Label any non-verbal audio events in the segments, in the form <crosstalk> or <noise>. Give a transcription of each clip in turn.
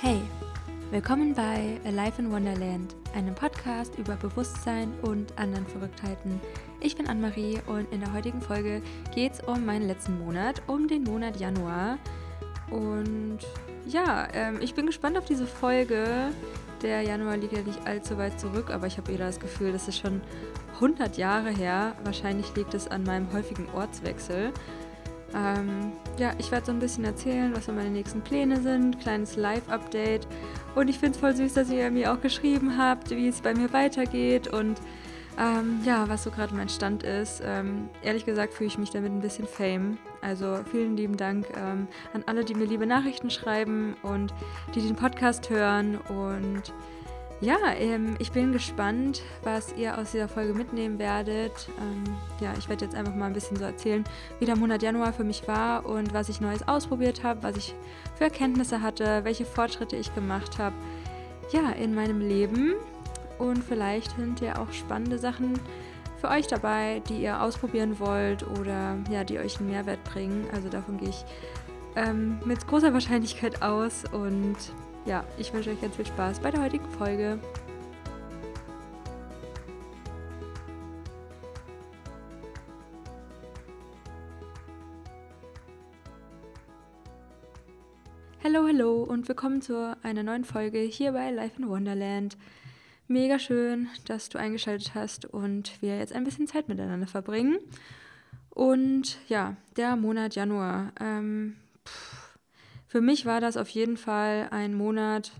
Hey, willkommen bei Alive in Wonderland, einem Podcast über Bewusstsein und anderen Verrücktheiten. Ich bin Anne-Marie und in der heutigen Folge geht es um meinen letzten Monat, um den Monat Januar. Und ja, ähm, ich bin gespannt auf diese Folge. Der Januar liegt ja nicht allzu weit zurück, aber ich habe wieder das Gefühl, das ist schon 100 Jahre her. Wahrscheinlich liegt es an meinem häufigen Ortswechsel. Ähm, ja, ich werde so ein bisschen erzählen, was so meine nächsten Pläne sind, kleines Live-Update. Und ich finde es voll süß, dass ihr mir auch geschrieben habt, wie es bei mir weitergeht und ähm, ja, was so gerade mein Stand ist. Ähm, ehrlich gesagt fühle ich mich damit ein bisschen fame. Also vielen lieben Dank ähm, an alle, die mir liebe Nachrichten schreiben und die den Podcast hören und ja, ähm, ich bin gespannt, was ihr aus dieser Folge mitnehmen werdet. Ähm, ja, ich werde jetzt einfach mal ein bisschen so erzählen, wie der Monat Januar für mich war und was ich Neues ausprobiert habe, was ich für Erkenntnisse hatte, welche Fortschritte ich gemacht habe. Ja, in meinem Leben. Und vielleicht sind ja auch spannende Sachen für euch dabei, die ihr ausprobieren wollt oder ja, die euch einen Mehrwert bringen. Also davon gehe ich ähm, mit großer Wahrscheinlichkeit aus und ja, ich wünsche euch ganz viel Spaß bei der heutigen Folge. Hallo, hallo und willkommen zu einer neuen Folge hier bei Life in Wonderland. Mega schön, dass du eingeschaltet hast und wir jetzt ein bisschen Zeit miteinander verbringen. Und ja, der Monat Januar. Ähm, für mich war das auf jeden Fall ein Monat,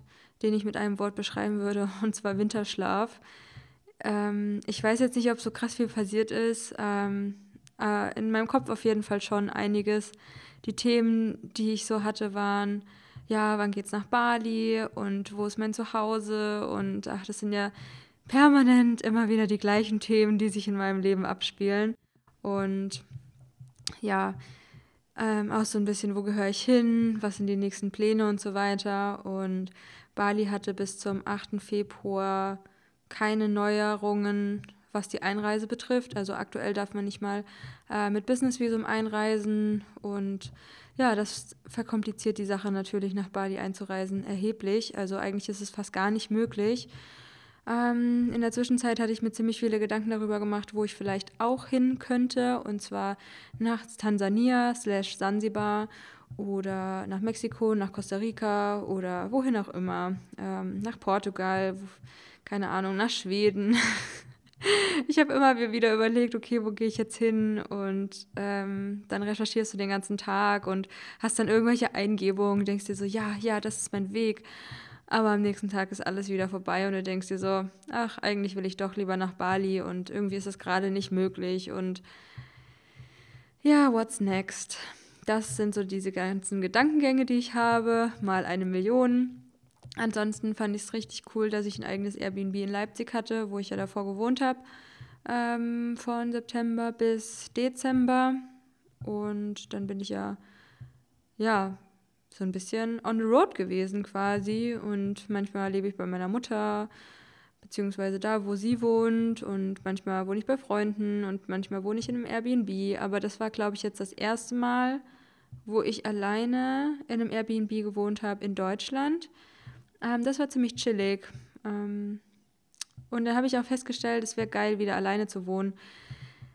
den ich mit einem Wort beschreiben würde, <laughs> und zwar Winterschlaf. Ähm, ich weiß jetzt nicht, ob so krass viel passiert ist. Ähm, äh, in meinem Kopf auf jeden Fall schon einiges. Die Themen, die ich so hatte, waren, ja, wann geht's nach Bali und wo ist mein Zuhause? Und ach, das sind ja permanent immer wieder die gleichen Themen, die sich in meinem Leben abspielen. Und ja, ähm, auch so ein bisschen, wo gehöre ich hin, was sind die nächsten Pläne und so weiter. Und Bali hatte bis zum 8. Februar keine Neuerungen, was die Einreise betrifft. Also aktuell darf man nicht mal äh, mit Businessvisum einreisen und ja, das verkompliziert die Sache natürlich, nach Bali einzureisen, erheblich. Also eigentlich ist es fast gar nicht möglich. Ähm, in der Zwischenzeit hatte ich mir ziemlich viele Gedanken darüber gemacht, wo ich vielleicht auch hin könnte. Und zwar nach Tansania slash Sansibar oder nach Mexiko, nach Costa Rica oder wohin auch immer. Ähm, nach Portugal, keine Ahnung, nach Schweden. <laughs> ich habe immer wieder überlegt, okay, wo gehe ich jetzt hin? Und ähm, dann recherchierst du den ganzen Tag und hast dann irgendwelche Eingebungen, denkst dir so, ja, ja, das ist mein Weg. Aber am nächsten Tag ist alles wieder vorbei und du denkst dir so, ach, eigentlich will ich doch lieber nach Bali und irgendwie ist es gerade nicht möglich und ja, what's next? Das sind so diese ganzen Gedankengänge, die ich habe, mal eine Million. Ansonsten fand ich es richtig cool, dass ich ein eigenes Airbnb in Leipzig hatte, wo ich ja davor gewohnt habe, ähm, von September bis Dezember. Und dann bin ich ja, ja, so ein bisschen on the road gewesen quasi. Und manchmal lebe ich bei meiner Mutter, beziehungsweise da, wo sie wohnt. Und manchmal wohne ich bei Freunden und manchmal wohne ich in einem Airbnb. Aber das war, glaube ich, jetzt das erste Mal, wo ich alleine in einem Airbnb gewohnt habe in Deutschland. Ähm, das war ziemlich chillig. Ähm, und da habe ich auch festgestellt, es wäre geil, wieder alleine zu wohnen.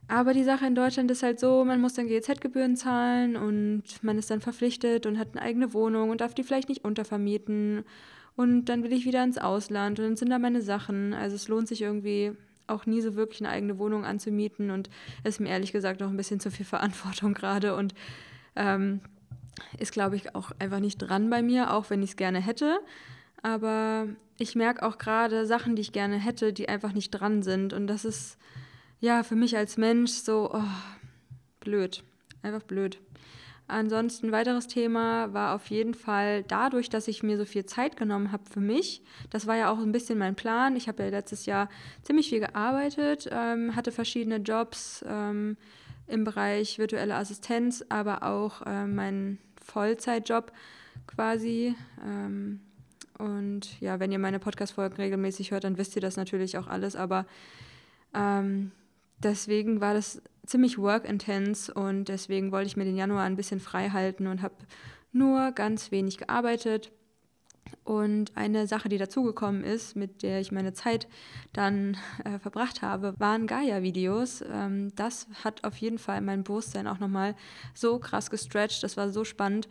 Aber die Sache in Deutschland ist halt so, man muss dann GEZ-Gebühren zahlen und man ist dann verpflichtet und hat eine eigene Wohnung und darf die vielleicht nicht untervermieten. Und dann will ich wieder ins Ausland und dann sind da meine Sachen. Also es lohnt sich irgendwie auch nie so wirklich eine eigene Wohnung anzumieten und ist mir ehrlich gesagt auch ein bisschen zu viel Verantwortung <laughs> gerade und ähm, ist, glaube ich, auch einfach nicht dran bei mir, auch wenn ich es gerne hätte. Aber ich merke auch gerade Sachen, die ich gerne hätte, die einfach nicht dran sind. Und das ist ja, für mich als Mensch so oh, blöd. Einfach blöd. Ansonsten, weiteres Thema war auf jeden Fall dadurch, dass ich mir so viel Zeit genommen habe für mich. Das war ja auch ein bisschen mein Plan. Ich habe ja letztes Jahr ziemlich viel gearbeitet, ähm, hatte verschiedene Jobs ähm, im Bereich virtuelle Assistenz, aber auch äh, meinen Vollzeitjob quasi. Ähm, und ja, wenn ihr meine Podcast-Folgen regelmäßig hört, dann wisst ihr das natürlich auch alles. Aber ähm, deswegen war das ziemlich work-intense und deswegen wollte ich mir den Januar ein bisschen frei halten und habe nur ganz wenig gearbeitet. Und eine Sache, die dazugekommen ist, mit der ich meine Zeit dann äh, verbracht habe, waren Gaia-Videos. Ähm, das hat auf jeden Fall mein Bewusstsein auch nochmal so krass gestretched. Das war so spannend.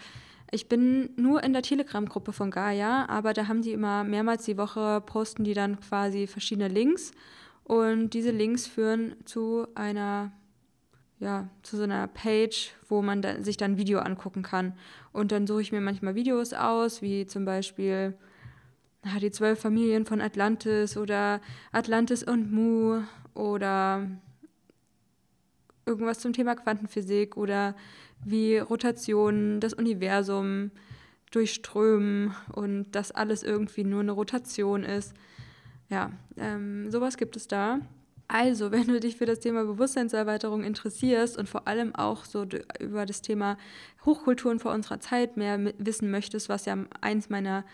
Ich bin nur in der Telegram-Gruppe von Gaia, aber da haben die immer mehrmals die Woche posten die dann quasi verschiedene Links. Und diese Links führen zu einer ja, zu so einer Page, wo man da, sich dann Video angucken kann. Und dann suche ich mir manchmal Videos aus, wie zum Beispiel ah, die zwölf Familien von Atlantis oder Atlantis und Mu oder irgendwas zum Thema Quantenphysik oder wie Rotationen das Universum durchströmen und dass alles irgendwie nur eine Rotation ist. Ja, ähm, sowas gibt es da. Also, <laughs> wenn du dich für das Thema Bewusstseinserweiterung interessierst und vor allem auch so über das Thema Hochkulturen vor unserer Zeit mehr wissen möchtest, was ja eins meiner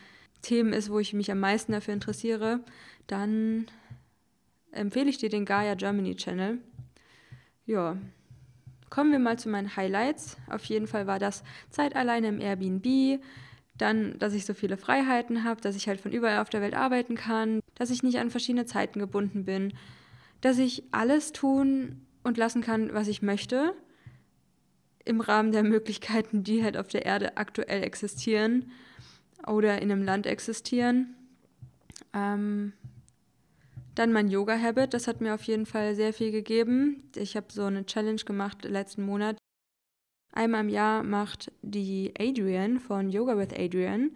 Themen ist, wo ich mich am meisten dafür interessiere, dann empfehle ich dir den Gaia Germany Channel. Ja, kommen wir mal zu meinen Highlights. Auf jeden Fall war das Zeit alleine im Airbnb, dann, dass ich so viele Freiheiten habe, dass ich halt von überall auf der Welt arbeiten kann, dass ich nicht an verschiedene Zeiten gebunden bin, dass ich alles tun und lassen kann, was ich möchte, im Rahmen der Möglichkeiten, die halt auf der Erde aktuell existieren oder in einem Land existieren. Ähm, dann mein Yoga-Habit, das hat mir auf jeden Fall sehr viel gegeben. Ich habe so eine Challenge gemacht letzten Monat. Einmal im Jahr macht die Adrian von Yoga with Adrian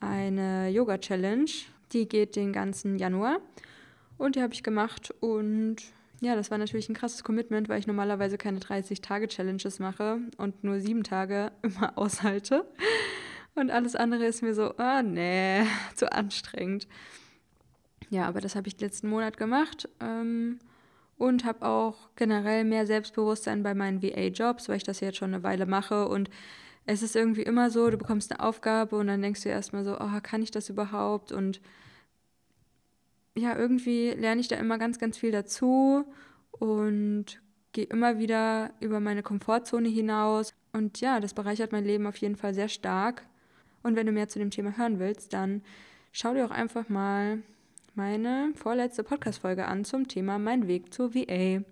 eine Yoga-Challenge. Die geht den ganzen Januar. Und die habe ich gemacht und ja, das war natürlich ein krasses Commitment, weil ich normalerweise keine 30-Tage-Challenges mache und nur sieben Tage <laughs> immer aushalte. Und alles andere ist mir so, ah, oh, nee, <laughs> zu anstrengend. Ja, aber das habe ich letzten Monat gemacht ähm, und habe auch generell mehr Selbstbewusstsein bei meinen VA-Jobs, weil ich das jetzt schon eine Weile mache. Und es ist irgendwie immer so, du bekommst eine Aufgabe und dann denkst du erstmal so, oh, kann ich das überhaupt? Und ja, irgendwie lerne ich da immer ganz, ganz viel dazu und gehe immer wieder über meine Komfortzone hinaus. Und ja, das bereichert mein Leben auf jeden Fall sehr stark. Und wenn du mehr zu dem Thema hören willst, dann schau dir auch einfach mal meine vorletzte Podcast-Folge an zum Thema Mein Weg zur VA.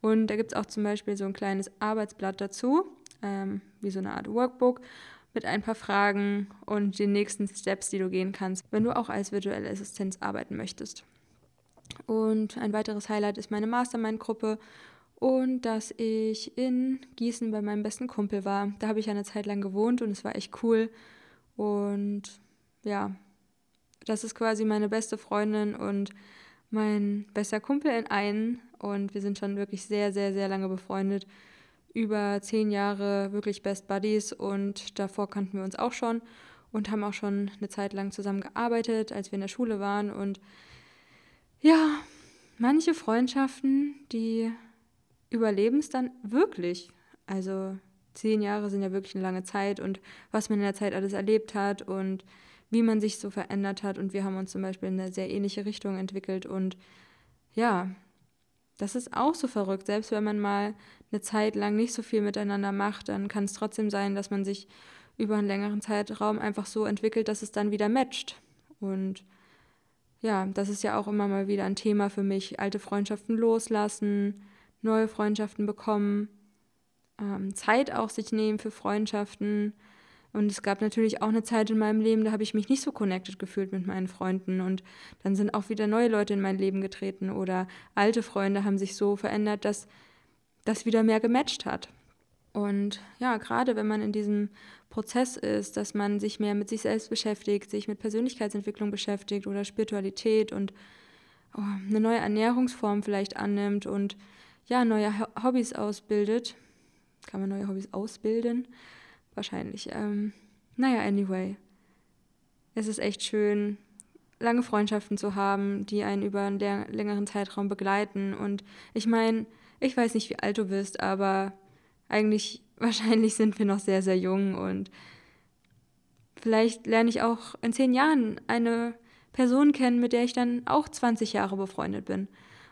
Und da gibt es auch zum Beispiel so ein kleines Arbeitsblatt dazu, ähm, wie so eine Art Workbook mit ein paar Fragen und den nächsten Steps, die du gehen kannst, wenn du auch als virtuelle Assistenz arbeiten möchtest. Und ein weiteres Highlight ist meine Mastermind-Gruppe und dass ich in Gießen bei meinem besten Kumpel war. Da habe ich eine Zeit lang gewohnt und es war echt cool. Und ja, das ist quasi meine beste Freundin und mein bester Kumpel in einen. Und wir sind schon wirklich sehr, sehr, sehr lange befreundet. Über zehn Jahre wirklich Best Buddies und davor kannten wir uns auch schon und haben auch schon eine Zeit lang zusammen gearbeitet, als wir in der Schule waren. Und ja, manche Freundschaften, die überleben es dann wirklich. Also zehn Jahre sind ja wirklich eine lange Zeit und was man in der Zeit alles erlebt hat und wie man sich so verändert hat. Und wir haben uns zum Beispiel in eine sehr ähnliche Richtung entwickelt. Und ja, das ist auch so verrückt. Selbst wenn man mal eine Zeit lang nicht so viel miteinander macht, dann kann es trotzdem sein, dass man sich über einen längeren Zeitraum einfach so entwickelt, dass es dann wieder matcht. Und ja, das ist ja auch immer mal wieder ein Thema für mich. Alte Freundschaften loslassen, neue Freundschaften bekommen, ähm, Zeit auch sich nehmen für Freundschaften. Und es gab natürlich auch eine Zeit in meinem Leben, da habe ich mich nicht so connected gefühlt mit meinen Freunden. Und dann sind auch wieder neue Leute in mein Leben getreten oder alte Freunde haben sich so verändert, dass das wieder mehr gematcht hat. Und ja, gerade wenn man in diesem Prozess ist, dass man sich mehr mit sich selbst beschäftigt, sich mit Persönlichkeitsentwicklung beschäftigt oder Spiritualität und oh, eine neue Ernährungsform vielleicht annimmt und ja, neue Hobbys ausbildet. Kann man neue Hobbys ausbilden? Wahrscheinlich. Ähm, naja, anyway. Es ist echt schön, lange Freundschaften zu haben, die einen über einen längeren Zeitraum begleiten. Und ich meine, ich weiß nicht, wie alt du bist, aber eigentlich, <laughs> wahrscheinlich sind wir noch sehr, sehr jung und vielleicht lerne ich auch in zehn Jahren eine Person kennen, mit der ich dann auch 20 Jahre befreundet bin.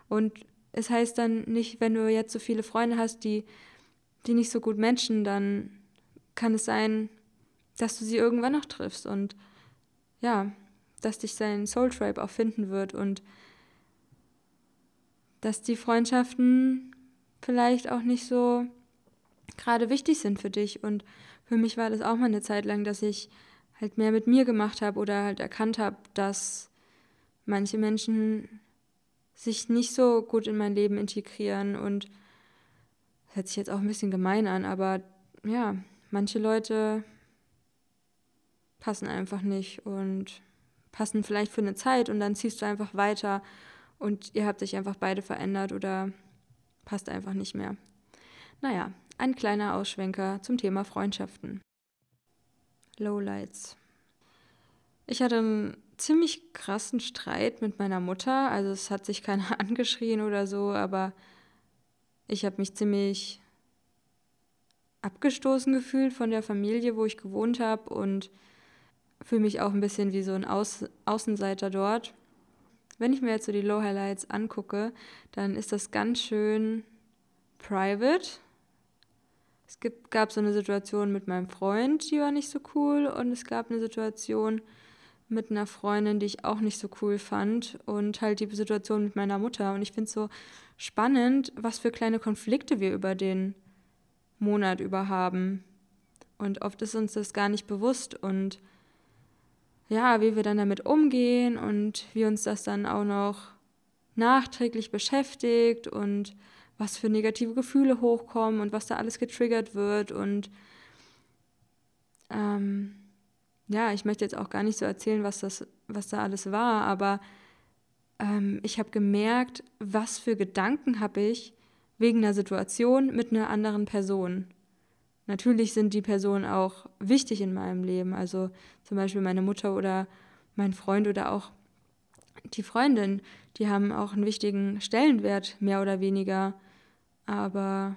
Und es heißt dann nicht, wenn du jetzt so viele Freunde hast, die, die nicht so gut matchen, dann kann es sein, dass du sie irgendwann noch triffst. Und ja, dass dich sein Soul Tribe auch finden wird und dass die Freundschaften vielleicht auch nicht so gerade wichtig sind für dich. Und für mich war das auch mal eine Zeit lang, dass ich halt mehr mit mir gemacht habe oder halt erkannt habe, dass manche Menschen sich nicht so gut in mein Leben integrieren und das hört sich jetzt auch ein bisschen gemein an, aber ja, manche Leute passen einfach nicht und passen vielleicht für eine Zeit und dann ziehst du einfach weiter und ihr habt euch einfach beide verändert oder passt einfach nicht mehr. Naja, ein kleiner Ausschwenker zum Thema Freundschaften. Lowlights. Ich hatte einen ziemlich krassen Streit mit meiner Mutter. Also es hat sich keiner <laughs> angeschrien oder so, aber ich habe mich ziemlich abgestoßen gefühlt von der Familie, wo ich gewohnt habe und fühle mich auch ein bisschen wie so ein Auß Außenseiter dort. Wenn ich mir jetzt so die Low Highlights angucke, dann ist das ganz schön private. Es gibt, gab so eine Situation mit meinem Freund, die war nicht so cool. Und es gab eine Situation mit einer Freundin, die ich auch nicht so cool fand. Und halt die Situation mit meiner Mutter. Und ich finde es so spannend, was für kleine Konflikte wir über den Monat über haben. Und oft ist uns das gar nicht bewusst. Und ja, wie wir dann damit umgehen und wie uns das dann auch noch nachträglich beschäftigt und was für negative Gefühle hochkommen und was da alles getriggert wird. Und ähm, ja, ich möchte jetzt auch gar nicht so erzählen, was, das, was da alles war, aber ähm, ich habe gemerkt, was für Gedanken habe ich wegen einer Situation mit einer anderen Person. Natürlich sind die Personen auch wichtig in meinem Leben, also zum Beispiel meine Mutter oder mein Freund oder auch die Freundin, die haben auch einen wichtigen Stellenwert, mehr oder weniger. Aber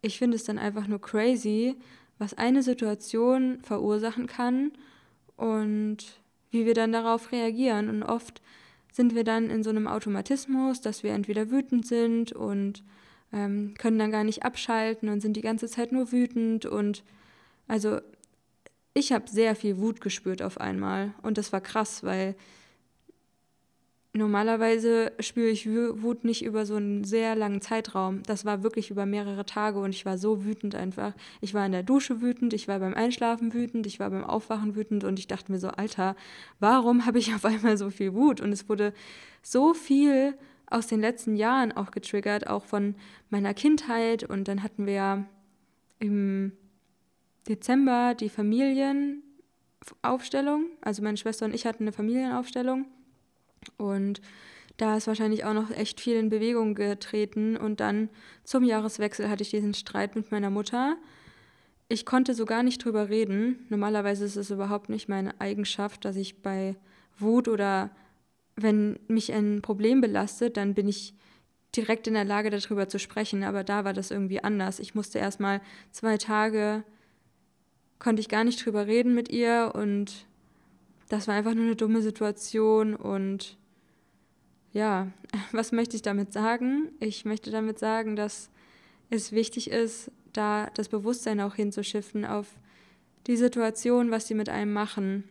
ich finde es dann einfach nur crazy, was eine Situation verursachen kann und wie wir dann darauf reagieren. Und oft sind wir dann in so einem Automatismus, dass wir entweder wütend sind und ähm, können dann gar nicht abschalten und sind die ganze Zeit nur wütend. Und also ich habe sehr viel Wut gespürt auf einmal. Und das war krass, weil Normalerweise spüre ich Wut nicht über so einen sehr langen Zeitraum. Das war wirklich über mehrere Tage und ich war so wütend einfach. Ich war in der Dusche wütend, ich war beim Einschlafen wütend, ich war beim Aufwachen wütend und ich dachte mir so, Alter, warum habe ich auf einmal so viel Wut? Und es wurde so viel aus den letzten Jahren auch getriggert, auch von meiner Kindheit. Und dann hatten wir ja im Dezember die Familienaufstellung. Also meine Schwester und ich hatten eine Familienaufstellung. Und da ist wahrscheinlich auch noch echt viel in Bewegung getreten. Und dann zum Jahreswechsel hatte ich diesen Streit mit meiner Mutter. Ich konnte so gar nicht drüber reden. Normalerweise ist es überhaupt nicht meine Eigenschaft, dass ich bei Wut oder wenn mich ein Problem belastet, dann bin ich direkt in der Lage, darüber zu sprechen. Aber da war das irgendwie anders. Ich musste erst mal zwei Tage, konnte ich gar nicht drüber reden mit ihr und das war einfach nur eine dumme Situation und ja, <laughs> was möchte ich damit sagen? Ich möchte damit sagen, dass es wichtig ist, da das Bewusstsein auch hinzuschiffen auf die Situation, was sie mit einem machen.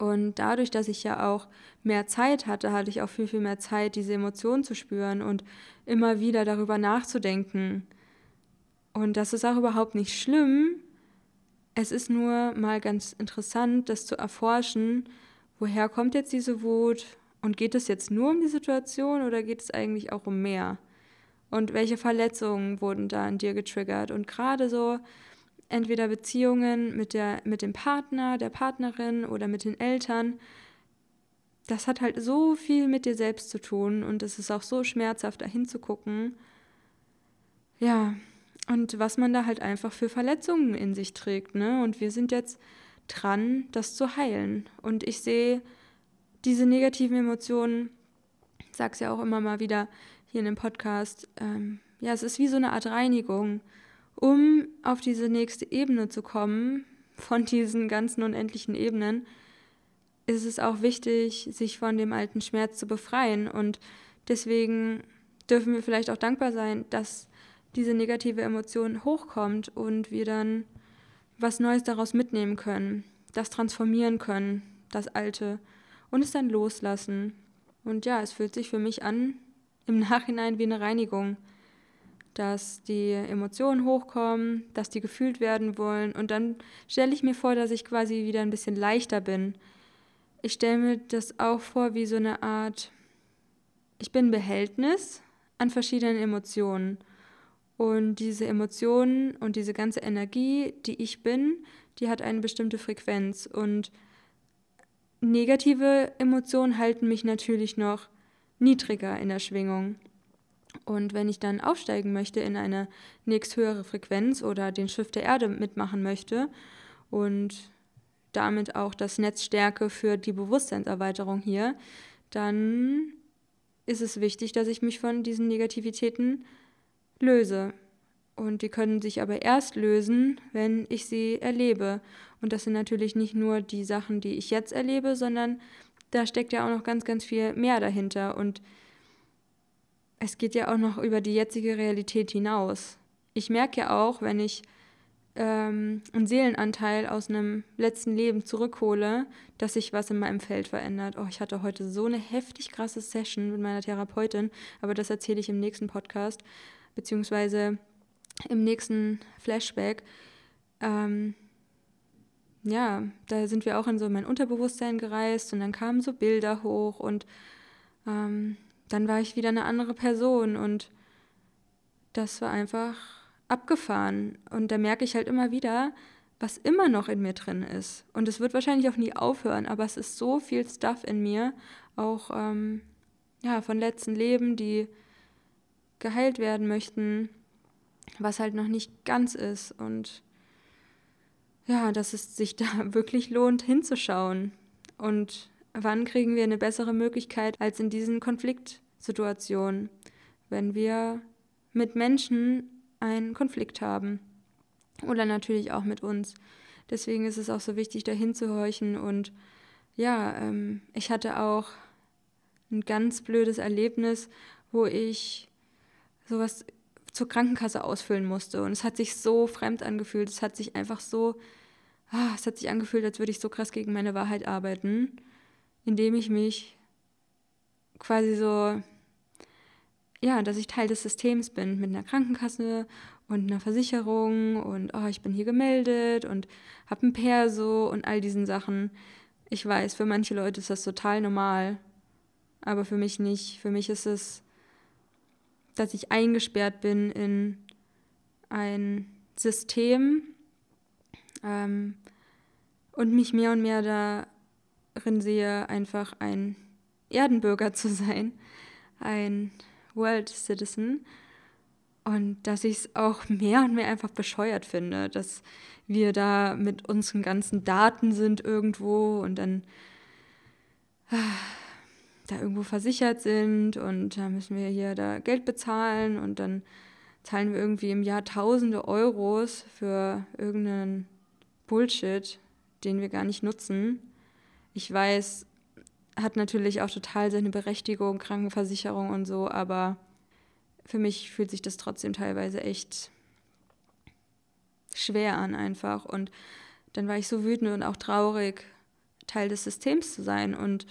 Und dadurch, dass ich ja auch mehr Zeit hatte, hatte ich auch viel, viel mehr Zeit, diese Emotionen zu spüren und immer wieder darüber nachzudenken. Und das ist auch überhaupt nicht schlimm, es ist nur mal ganz interessant, das zu erforschen, woher kommt jetzt diese Wut und geht es jetzt nur um die Situation oder geht es eigentlich auch um mehr? Und welche Verletzungen wurden da in dir getriggert? Und gerade so entweder Beziehungen mit, der, mit dem Partner, der Partnerin oder mit den Eltern, das hat halt so viel mit dir selbst zu tun und es ist auch so schmerzhaft, da hinzugucken. Ja, und was man da halt einfach für Verletzungen in sich trägt. Ne? Und wir sind jetzt dran, das zu heilen. Und ich sehe diese negativen Emotionen, ich sage es ja auch immer mal wieder hier in dem Podcast, ähm, ja, es ist wie so eine Art Reinigung, um auf diese nächste Ebene zu kommen, von diesen ganzen unendlichen Ebenen, ist es auch wichtig, sich von dem alten Schmerz zu befreien. Und deswegen dürfen wir vielleicht auch dankbar sein, dass diese negative Emotion hochkommt und wir dann was Neues daraus mitnehmen können, das transformieren können, das Alte und es dann loslassen. Und ja, es fühlt sich für mich an im Nachhinein wie eine Reinigung, dass die Emotionen hochkommen, dass die gefühlt werden wollen und dann stelle ich mir vor, dass ich quasi wieder ein bisschen leichter bin. Ich stelle mir das auch vor wie so eine Art, ich bin Behältnis an verschiedenen Emotionen. Und diese Emotionen und diese ganze Energie, die ich bin, die hat eine bestimmte Frequenz. Und negative Emotionen halten mich natürlich noch niedriger in der Schwingung. Und wenn ich dann aufsteigen möchte in eine nächsthöhere Frequenz oder den Schiff der Erde mitmachen möchte und damit auch das Netz stärke für die Bewusstseinserweiterung hier, dann ist es wichtig, dass ich mich von diesen Negativitäten löse. Und die können sich aber erst lösen, wenn ich sie erlebe. Und das sind natürlich nicht nur die Sachen, die ich jetzt erlebe, sondern da steckt ja auch noch ganz, ganz viel mehr dahinter. Und es geht ja auch noch über die jetzige Realität hinaus. Ich merke ja auch, wenn ich ähm, einen Seelenanteil aus einem letzten Leben zurückhole, dass sich was in meinem Feld verändert. Oh, ich hatte heute so eine heftig krasse Session mit meiner Therapeutin, aber das erzähle ich im nächsten Podcast, beziehungsweise im nächsten Flashback. Ähm, ja, da sind wir auch in so mein Unterbewusstsein gereist und dann kamen so Bilder hoch und ähm, dann war ich wieder eine andere Person und das war einfach abgefahren. Und da merke ich halt immer wieder, was immer noch in mir drin ist. Und es wird wahrscheinlich auch nie aufhören, aber es ist so viel Stuff in mir, auch ähm, ja, von letzten Leben, die geheilt werden möchten, was halt noch nicht ganz ist. Und ja, dass es sich <laughs> da wirklich lohnt, hinzuschauen. Und wann kriegen wir eine bessere Möglichkeit als in diesen Konfliktsituationen, wenn wir mit Menschen einen Konflikt haben. Oder natürlich auch mit uns. Deswegen ist es auch so wichtig, da hinzuhorchen. Und ja, ähm, ich hatte auch ein ganz blödes Erlebnis, wo ich sowas zur Krankenkasse ausfüllen musste. Und es hat sich so fremd angefühlt. Es hat sich einfach so, ah, es hat sich angefühlt, als würde ich so krass gegen meine Wahrheit arbeiten, indem ich mich quasi so ja, dass ich Teil des Systems bin mit einer Krankenkasse und einer Versicherung und oh, ich bin hier gemeldet und habe ein Perso und all diesen Sachen. Ich weiß, für manche Leute ist das total normal, aber für mich nicht. Für mich ist es, dass ich eingesperrt bin in ein System ähm, und mich mehr und mehr darin sehe, einfach ein Erdenbürger zu sein, ein World Citizen. Und dass ich es auch mehr und mehr einfach bescheuert finde, dass wir da mit unseren ganzen Daten sind irgendwo und dann ah, da irgendwo versichert sind und da müssen wir hier da Geld bezahlen und dann zahlen wir irgendwie im Jahr tausende Euros für irgendeinen Bullshit, den wir gar nicht nutzen. Ich weiß, hat natürlich auch total seine Berechtigung, Krankenversicherung und so, aber für mich fühlt sich das trotzdem teilweise echt schwer an einfach. Und dann war ich so wütend und auch traurig, Teil des Systems zu sein und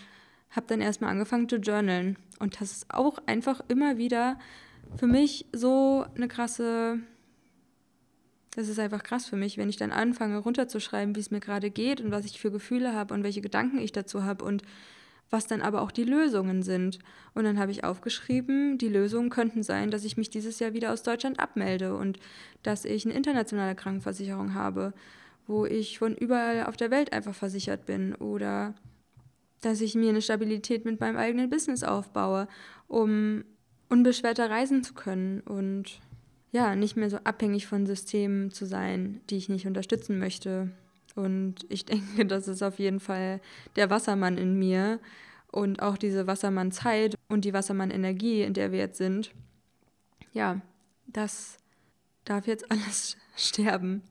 habe dann erstmal angefangen zu journalen. Und das ist auch einfach immer wieder für mich so eine krasse, das ist einfach krass für mich, wenn ich dann anfange runterzuschreiben, wie es mir gerade geht und was ich für Gefühle habe und welche Gedanken ich dazu habe und was dann aber auch die Lösungen sind. Und dann habe ich aufgeschrieben, die Lösungen könnten sein, dass ich mich dieses Jahr wieder aus Deutschland abmelde und dass ich eine internationale Krankenversicherung habe, wo ich von überall auf der Welt einfach versichert bin oder dass ich mir eine Stabilität mit meinem eigenen Business aufbaue, um unbeschwerter reisen zu können und ja, nicht mehr so abhängig von Systemen zu sein, die ich nicht unterstützen möchte. Und ich <laughs> denke, das ist auf jeden Fall der Wassermann in mir und auch diese Wassermann-Zeit und die Wassermann-Energie, in der wir jetzt sind. Ja, das darf jetzt <laughs> alles sterben,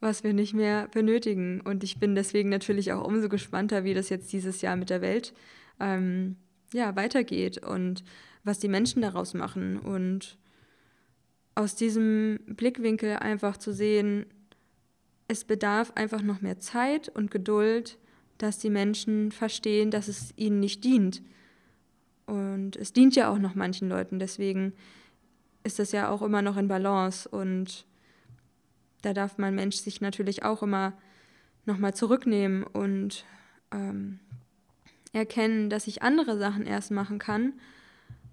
was wir nicht mehr benötigen. Und ich bin deswegen natürlich auch umso gespannter, wie das jetzt dieses Jahr mit der Welt ähm, ja, weitergeht und was die Menschen daraus machen. Und aus diesem Blickwinkel einfach zu sehen, es bedarf einfach noch mehr Zeit und Geduld, dass die Menschen verstehen, dass es ihnen nicht dient. Und es dient ja auch noch manchen Leuten, deswegen ist das ja auch immer noch in Balance und da darf mein Mensch sich natürlich auch immer nochmal zurücknehmen und ähm, erkennen, dass ich andere Sachen erst machen kann,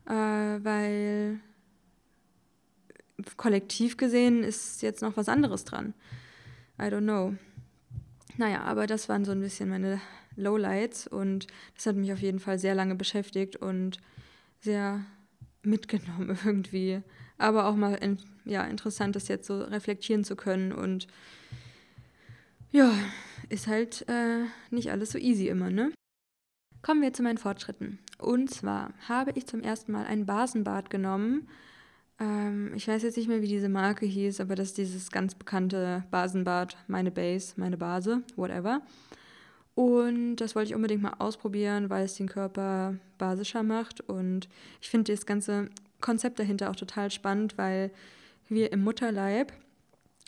äh, weil kollektiv gesehen ist jetzt noch was anderes dran. I don't know. Naja, aber das waren so ein bisschen meine Lowlights und das hat mich auf jeden Fall sehr lange beschäftigt und sehr mitgenommen <laughs> irgendwie. Aber auch mal in, ja, interessant, das jetzt so reflektieren zu können und ja, ist halt äh, nicht alles so easy immer, ne? Kommen wir zu meinen Fortschritten. Und zwar habe ich zum ersten Mal ein Basenbad genommen. Ähm, ich weiß jetzt nicht mehr, wie diese Marke hieß, aber das ist dieses ganz bekannte Basenbad, meine Base, meine Base, whatever. Und das wollte ich unbedingt mal ausprobieren, weil es den Körper basischer macht. Und ich finde das ganze Konzept dahinter auch total spannend, weil wir im Mutterleib,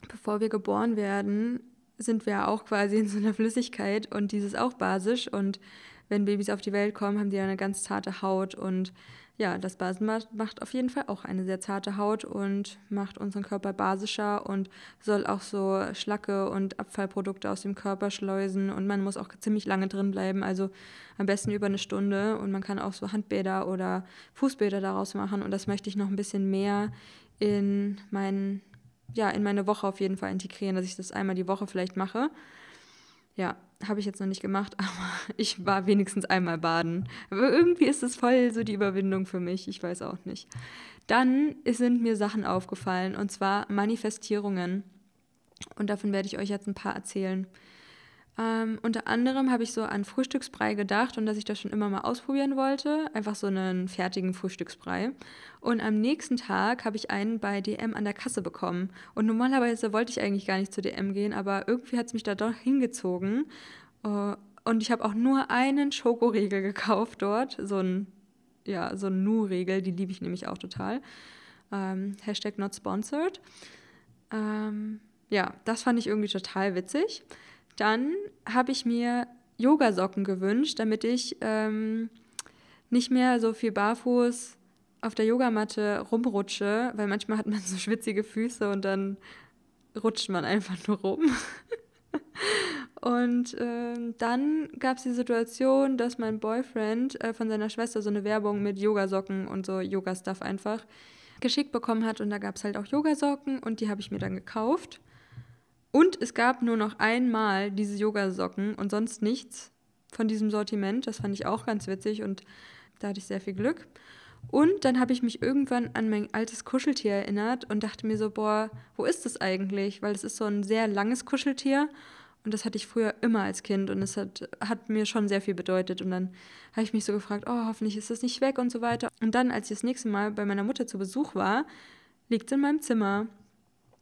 bevor wir geboren werden, sind wir auch quasi in so einer Flüssigkeit und dieses auch basisch. Und wenn Babys auf die Welt kommen, haben die eine ganz zarte Haut und ja, das Basenbad macht auf jeden Fall auch eine sehr zarte Haut und macht unseren Körper basischer und soll auch so Schlacke und Abfallprodukte aus dem Körper schleusen und man muss auch ziemlich lange drin bleiben, also am besten über eine Stunde und man kann auch so Handbäder oder Fußbäder daraus machen und das möchte ich noch ein bisschen mehr in meinen ja, in meine Woche auf jeden Fall integrieren, dass ich das einmal die Woche vielleicht mache. Ja, habe ich jetzt noch nicht gemacht, <laughs> aber ich war wenigstens einmal baden. Aber irgendwie ist es voll so die Überwindung für mich, ich weiß auch nicht. Dann sind mir Sachen aufgefallen, und zwar Manifestierungen. Und davon werde ich euch jetzt ein paar erzählen. Ähm, unter anderem habe ich so an Frühstücksbrei gedacht und dass ich das schon immer mal ausprobieren wollte. Einfach so einen fertigen Frühstücksbrei. Und am nächsten Tag habe ich einen bei DM an der Kasse bekommen. Und normalerweise wollte ich eigentlich gar nicht zu DM gehen, aber irgendwie hat es mich da doch hingezogen. Äh, und ich habe auch nur einen Schokoriegel gekauft dort. So ein, ja, so ein Nu-Riegel, die liebe ich nämlich auch total. Ähm, Hashtag not sponsored. Ähm, ja, das fand ich irgendwie total witzig. Dann habe ich mir Yogasocken gewünscht, damit ich ähm, nicht mehr so viel barfuß auf der Yogamatte rumrutsche, weil manchmal hat man so schwitzige Füße und dann rutscht man einfach nur rum. <laughs> und äh, dann gab es die Situation, dass mein Boyfriend äh, von seiner Schwester so eine Werbung mit Yogasocken und so Yoga-Stuff einfach geschickt bekommen hat. Und da gab es halt auch Yogasocken und die habe ich mir dann gekauft. Und es gab nur noch einmal diese Yogasocken und sonst nichts von diesem Sortiment. Das fand ich auch ganz witzig und da hatte ich sehr viel Glück. Und dann habe ich mich irgendwann an mein altes Kuscheltier erinnert und dachte mir so, boah, wo ist das eigentlich? Weil es ist so ein sehr langes Kuscheltier und das hatte ich früher immer als Kind und es hat, hat mir schon sehr viel bedeutet. Und dann habe ich mich so gefragt, oh, hoffentlich ist das nicht weg und so weiter. Und dann, als ich das nächste Mal bei meiner Mutter zu Besuch war, liegt es in meinem Zimmer.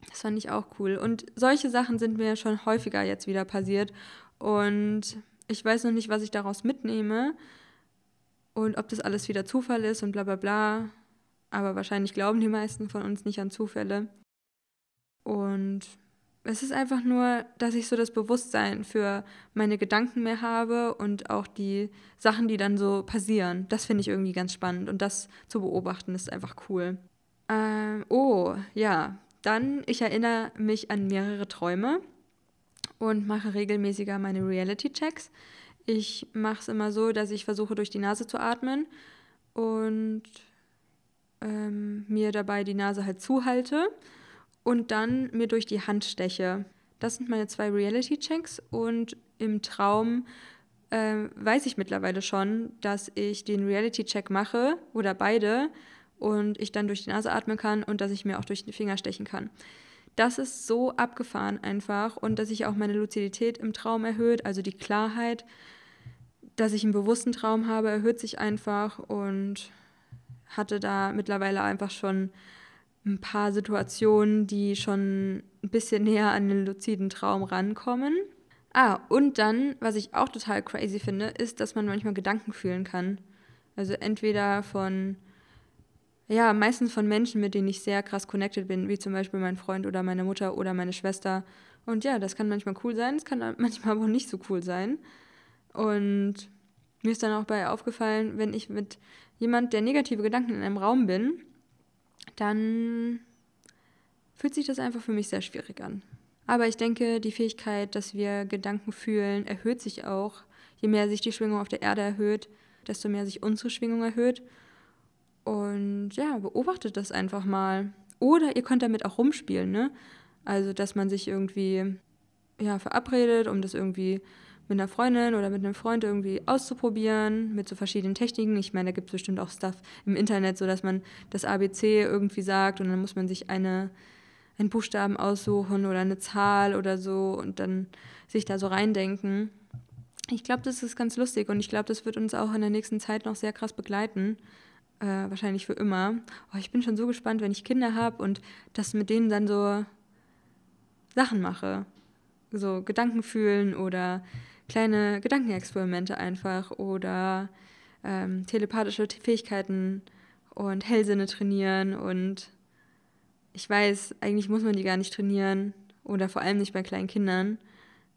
Das fand ich auch cool. Und solche Sachen sind mir schon häufiger jetzt wieder passiert. Und ich weiß noch nicht, was ich daraus mitnehme und ob das alles wieder Zufall ist und bla bla bla. Aber wahrscheinlich glauben die meisten von uns nicht an Zufälle. Und es ist einfach nur, dass ich so das Bewusstsein für meine Gedanken mehr habe und auch die Sachen, die dann so passieren. Das finde ich irgendwie ganz spannend und das zu beobachten ist einfach cool. Ähm, oh, ja, dann, ich erinnere mich an mehrere Träume und mache regelmäßiger meine Reality-Checks. Ich mache es immer so, dass ich versuche, durch die Nase zu atmen und ähm, mir dabei die Nase halt zuhalte und dann mir durch die Hand steche. Das sind meine zwei Reality-Checks und im Traum äh, weiß ich mittlerweile schon, dass ich den Reality-Check mache oder beide und ich dann durch die Nase atmen kann und dass ich mir auch durch den Finger stechen kann. Das ist so abgefahren einfach und dass sich auch meine Luzidität im Traum erhöht, also die Klarheit, dass ich einen bewussten Traum habe, erhöht sich einfach und hatte da mittlerweile einfach schon ein paar Situationen, die schon ein bisschen <laughs> näher an den luziden Traum rankommen. Ah, und dann, was ich auch total crazy finde, ist, dass man manchmal Gedanken fühlen kann. Also entweder von ja, meistens von Menschen, mit denen ich sehr krass connected bin, wie zum Beispiel mein Freund oder meine Mutter oder meine Schwester. Und ja, das kann manchmal cool sein, es kann <laughs> manchmal aber auch nicht so cool sein. Und mir ist dann auch bei aufgefallen, wenn ich mit jemand, der negative Gedanken in einem Raum bin, dann fühlt sich das einfach für mich sehr schwierig an. Aber ich denke, die Fähigkeit, dass wir Gedanken fühlen, erhöht sich auch. Je mehr sich die Schwingung auf der Erde erhöht, desto mehr sich unsere Schwingung erhöht. Und ja, beobachtet das einfach mal. Oder ihr könnt damit auch rumspielen, ne? Also, dass man sich irgendwie ja, verabredet, um das irgendwie mit einer Freundin oder mit einem Freund irgendwie auszuprobieren, mit so verschiedenen Techniken. Ich meine, da gibt es bestimmt auch Stuff im Internet, so dass man das ABC irgendwie sagt und dann muss man sich eine, einen Buchstaben aussuchen oder eine Zahl oder so und dann sich da so reindenken. Ich glaube, das ist ganz lustig und ich glaube, das wird uns auch in der nächsten Zeit noch sehr krass begleiten. Äh, wahrscheinlich für immer. Oh, ich bin schon so gespannt, wenn ich Kinder habe und das mit denen dann so Sachen mache. So Gedanken fühlen oder kleine Gedankenexperimente einfach oder ähm, telepathische Fähigkeiten und Hellsinne trainieren. Und ich weiß, eigentlich muss man die gar nicht trainieren oder vor allem nicht bei kleinen Kindern.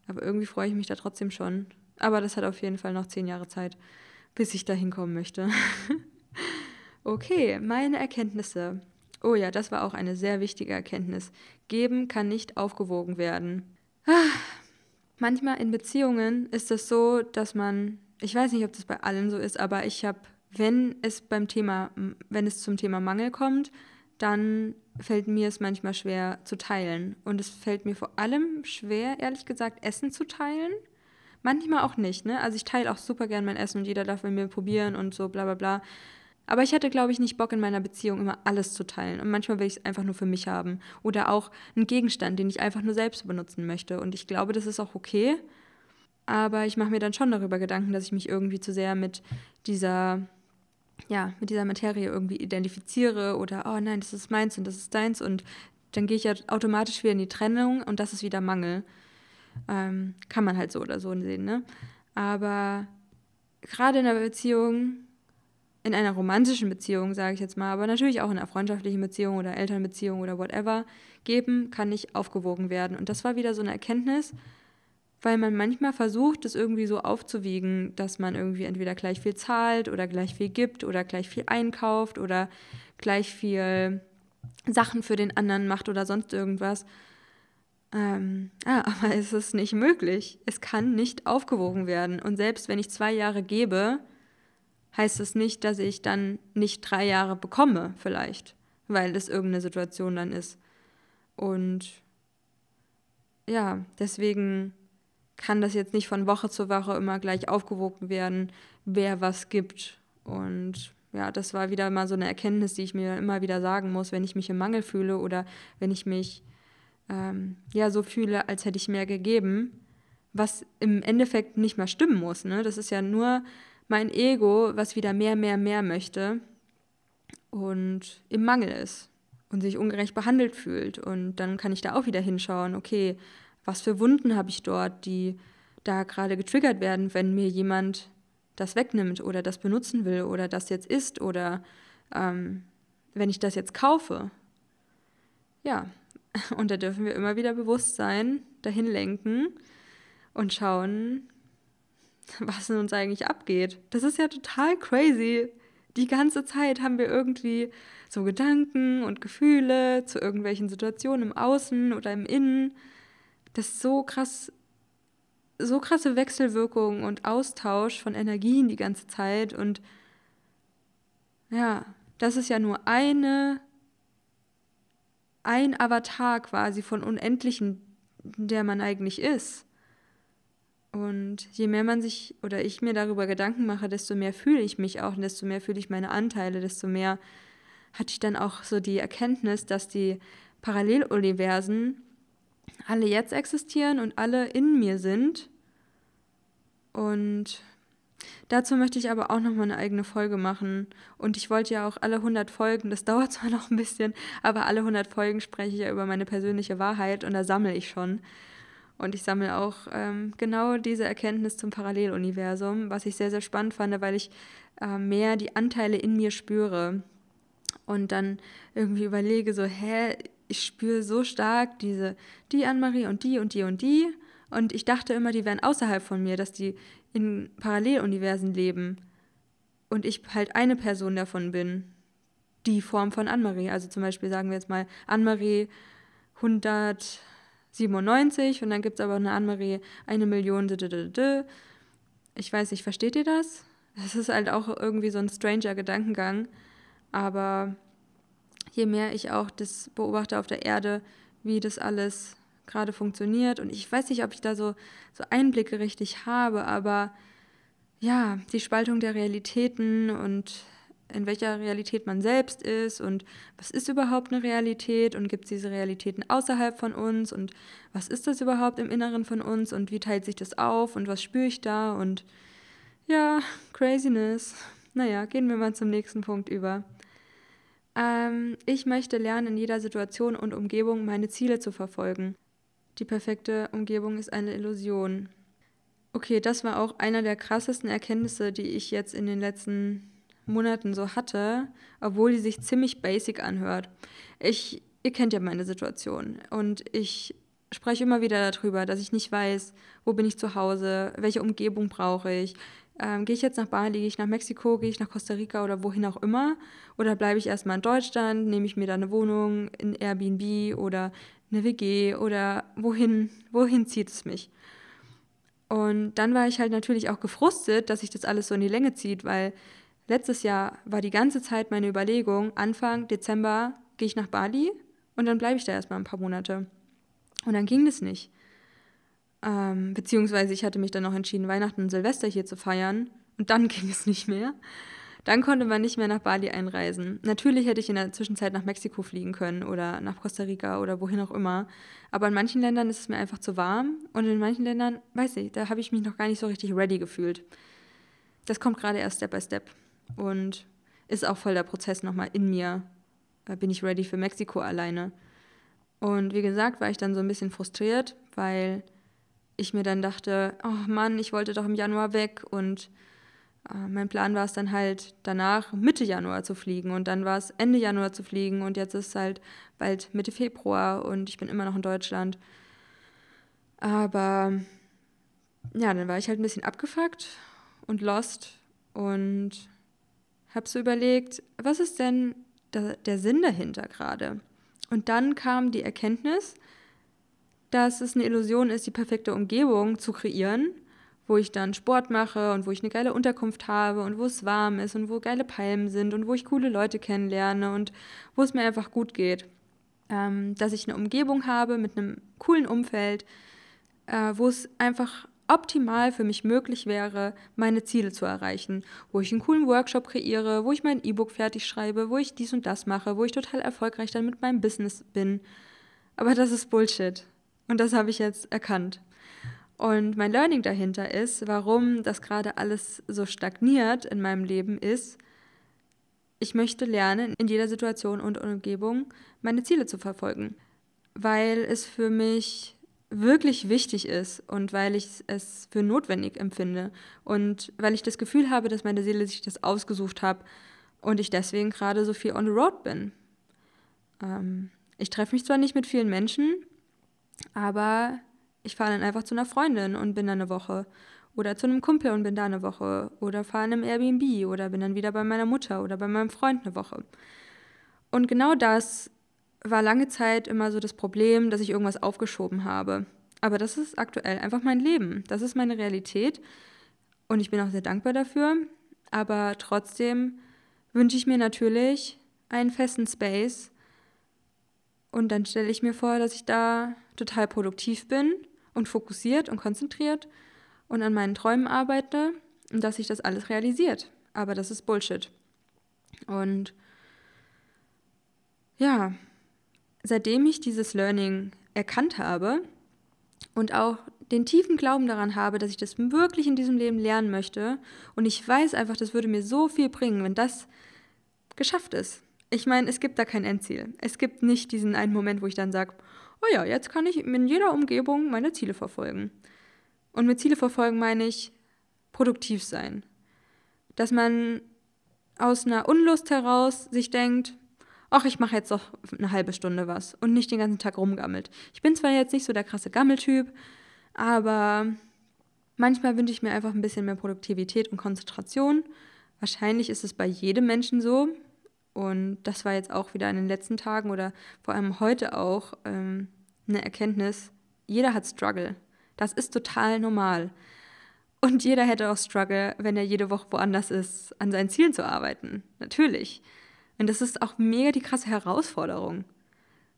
Aber irgendwie freue ich mich da trotzdem schon. Aber das hat auf jeden Fall noch zehn Jahre Zeit, bis ich da hinkommen möchte. <laughs> okay, meine Erkenntnisse. Oh ja, das war auch eine sehr wichtige Erkenntnis. Geben kann nicht aufgewogen werden. Ah, manchmal in Beziehungen ist es so, dass man, ich weiß nicht, ob das bei allen so ist, aber ich habe, wenn es beim Thema, wenn es zum Thema Mangel kommt, dann fällt mir es manchmal schwer zu teilen. Und es fällt mir vor allem schwer, ehrlich gesagt, Essen zu teilen. Manchmal auch nicht, ne? Also ich teile auch super gern mein Essen und jeder darf mit mir probieren und so bla bla bla. Aber ich hatte, glaube ich, nicht Bock in meiner Beziehung immer alles zu teilen. Und manchmal will ich es einfach nur für mich haben. Oder auch einen Gegenstand, den ich einfach nur selbst benutzen möchte. Und ich glaube, das ist auch okay. Aber ich mache mir dann schon darüber Gedanken, dass ich mich irgendwie zu sehr mit dieser, ja, mit dieser Materie irgendwie identifiziere. Oder, oh nein, das ist meins und das ist deins. Und dann gehe ich ja automatisch wieder in die Trennung und das ist wieder Mangel. Ähm, kann man halt so oder so sehen, ne? Aber gerade in der Beziehung in einer romantischen Beziehung, sage ich jetzt mal, aber natürlich auch in einer freundschaftlichen Beziehung oder Elternbeziehung oder whatever, geben kann nicht aufgewogen werden. Und das war wieder so eine Erkenntnis, weil man manchmal versucht, das irgendwie so aufzuwiegen, dass man irgendwie entweder gleich viel zahlt oder gleich viel gibt oder gleich viel einkauft oder gleich viel Sachen für den anderen macht oder sonst irgendwas. Ähm, ah, <laughs> aber es ist nicht möglich. Es kann nicht aufgewogen werden. Und selbst wenn ich zwei Jahre gebe, heißt das nicht, dass ich dann nicht drei Jahre bekomme, vielleicht, weil es irgendeine Situation dann ist. Und ja, deswegen kann das jetzt nicht von Woche zu Woche immer gleich aufgewogen werden, wer was gibt. Und ja, das war wieder mal so eine Erkenntnis, die ich mir immer wieder sagen muss, wenn ich mich im Mangel fühle oder wenn ich mich ähm, ja so fühle, als hätte ich mehr gegeben, was im Endeffekt nicht mal stimmen muss. Ne? Das ist ja nur mein Ego, was wieder mehr, mehr, mehr möchte und im Mangel ist und sich ungerecht behandelt fühlt. Und dann kann ich da auch wieder hinschauen, okay, was für Wunden habe ich dort, die da gerade getriggert werden, wenn mir jemand das wegnimmt oder das benutzen will oder das jetzt isst oder ähm, wenn ich das jetzt kaufe. Ja, <laughs> und da dürfen wir immer wieder bewusst sein, dahin lenken und schauen, <laughs> was in uns eigentlich abgeht. Das ist ja total crazy. Die ganze Zeit haben wir irgendwie so Gedanken und Gefühle zu irgendwelchen Situationen im Außen oder im Innen. Das ist so krass, so krasse Wechselwirkung und Austausch von Energien die ganze Zeit. Und ja, das ist ja nur eine, ein Avatar quasi von Unendlichen, der man eigentlich ist. Und je mehr man sich oder ich mir darüber Gedanken mache, desto mehr fühle ich mich auch und desto mehr fühle ich meine Anteile, desto mehr hatte ich dann auch so die Erkenntnis, dass die Paralleluniversen alle jetzt existieren und alle in mir sind. Und dazu möchte ich aber auch noch mal eine eigene Folge machen. Und ich wollte ja auch alle 100 Folgen, das <laughs> dauert zwar noch ein bisschen, aber alle 100 Folgen spreche ich ja über meine persönliche Wahrheit und da sammle ich schon. Und ich sammle auch ähm, genau diese Erkenntnis zum Paralleluniversum, was ich sehr, sehr spannend fand, weil ich äh, mehr die Anteile in mir spüre. Und dann irgendwie überlege, so, hä, ich spüre so stark diese, die Anne-Marie und die und die und die. Und ich dachte immer, die wären außerhalb von mir, dass die in Paralleluniversen leben und ich halt eine Person davon bin, die Form von Anne-Marie. Also zum Beispiel sagen wir jetzt mal Anne-Marie 197 und dann gibt es aber eine Anne-Marie eine Million. Ich weiß nicht, versteht ihr das? Das ist halt auch irgendwie so ein stranger Gedankengang. Aber je mehr ich auch das beobachte auf der Erde, wie das alles gerade funktioniert. Und ich weiß nicht, ob ich da so, so Einblicke richtig habe, aber ja, die Spaltung der Realitäten und in welcher Realität man selbst ist und was ist überhaupt eine Realität und gibt es diese Realitäten außerhalb von uns und was ist das überhaupt im Inneren von uns und wie teilt sich das auf und was spüre ich da und ja, Craziness. Naja, gehen wir mal zum nächsten Punkt über. Ähm, ich möchte lernen, in jeder Situation und Umgebung meine Ziele zu verfolgen. Die perfekte Umgebung ist eine Illusion. Okay, das war auch einer der krassesten Erkenntnisse, die ich jetzt in den letzten Monaten so hatte, obwohl die sich ziemlich basic anhört. Ich, ihr kennt ja meine Situation und ich spreche immer wieder darüber, dass ich nicht weiß, wo bin ich zu Hause, welche Umgebung brauche ich. Ähm, gehe ich jetzt nach Bali, gehe ich nach Mexiko, gehe ich nach Costa Rica oder wohin auch immer? Oder bleibe ich erstmal in Deutschland, nehme ich mir da eine Wohnung in Airbnb oder eine WG oder wohin, wohin zieht es mich? Und dann war ich halt natürlich auch gefrustet, dass sich das alles so in die Länge zieht, weil letztes Jahr war die ganze Zeit meine Überlegung, Anfang Dezember gehe ich nach Bali und dann bleibe ich da erstmal ein paar Monate. Und dann ging das nicht. Ähm, beziehungsweise ich hatte mich dann noch entschieden, Weihnachten und Silvester hier zu feiern und dann <laughs> ging es nicht mehr. Dann konnte man nicht mehr nach Bali einreisen. Natürlich hätte ich in der Zwischenzeit nach Mexiko fliegen können oder nach Costa Rica oder wohin auch immer. Aber in manchen Ländern ist es mir einfach zu warm und in manchen Ländern, weiß ich, da habe ich mich noch gar nicht so richtig ready gefühlt. Das kommt gerade erst Step by Step und ist auch voll der Prozess nochmal in mir. Da bin ich ready für Mexiko alleine. Und wie gesagt, war ich dann so ein bisschen frustriert, weil ich mir dann dachte, oh Mann, ich wollte doch im Januar weg und äh, mein Plan war es dann halt danach Mitte Januar zu fliegen und dann war es Ende Januar zu fliegen und jetzt ist es halt bald Mitte Februar und ich bin immer noch in Deutschland. Aber ja, dann war ich halt ein bisschen abgefuckt und lost und habe so überlegt, was ist denn der, der Sinn dahinter gerade? Und dann kam die Erkenntnis, dass es eine Illusion ist, die perfekte Umgebung zu kreieren wo ich dann Sport mache und wo ich eine geile Unterkunft habe und wo es warm ist und wo geile Palmen sind und wo ich coole Leute kennenlerne und wo es mir einfach gut geht. Ähm, dass ich eine Umgebung habe mit einem coolen Umfeld, äh, wo es einfach optimal für mich möglich wäre, meine Ziele zu erreichen, wo ich einen coolen Workshop kreiere, wo ich mein E-Book fertig schreibe, wo ich dies und das mache, wo ich total erfolgreich dann mit meinem Business bin. Aber das ist Bullshit. Und das habe ich jetzt erkannt. Und mein Learning dahinter ist, warum das gerade alles so stagniert in meinem Leben ist, ich möchte lernen, in jeder Situation und Umgebung meine Ziele zu verfolgen, weil es für mich wirklich wichtig ist und weil ich es für notwendig empfinde und weil ich das Gefühl habe, dass meine Seele sich das ausgesucht hat und ich deswegen gerade so viel on the road bin. Ähm, ich treffe mich zwar nicht mit vielen Menschen, aber ich fahre dann einfach zu einer Freundin und bin da eine Woche. Oder zu einem Kumpel und bin da eine Woche. Oder fahre in einem Airbnb oder bin dann wieder bei meiner Mutter oder bei meinem Freund eine Woche. Und genau das war lange Zeit immer so das Problem, dass ich irgendwas aufgeschoben habe. Aber das ist aktuell einfach mein Leben. Das ist meine Realität. Und ich bin auch sehr dankbar dafür. Aber trotzdem wünsche ich mir natürlich einen festen Space. Und dann stelle ich mir vor, dass ich da total produktiv bin und fokussiert und konzentriert und an meinen Träumen arbeite und dass sich das alles realisiert. Aber das ist Bullshit. Und ja, seitdem ich dieses Learning erkannt habe und auch den tiefen Glauben daran habe, dass ich das wirklich in diesem Leben lernen möchte und ich weiß einfach, das würde mir so viel bringen, wenn das geschafft ist. Ich meine, es gibt da kein Endziel. Es gibt nicht diesen einen Moment, wo ich dann sage, oh ja, jetzt kann ich in jeder Umgebung meine Ziele verfolgen. Und mit Ziele verfolgen meine ich produktiv sein. Dass man aus einer Unlust heraus sich denkt, ach, ich mache jetzt doch eine halbe Stunde was und nicht den ganzen Tag rumgammelt. Ich bin zwar jetzt nicht so der krasse Gammeltyp, aber Manchmal wünsche ich mir einfach ein bisschen mehr Produktivität und Konzentration. Wahrscheinlich ist es bei jedem Menschen so. Und das war jetzt auch wieder in den letzten Tagen oder vor allem heute auch ähm, eine Erkenntnis. Jeder hat Struggle. Das ist total normal. Und jeder hätte auch Struggle, wenn er jede Woche woanders ist, an seinen Zielen zu arbeiten. Natürlich. Und das ist auch mega die krasse Herausforderung.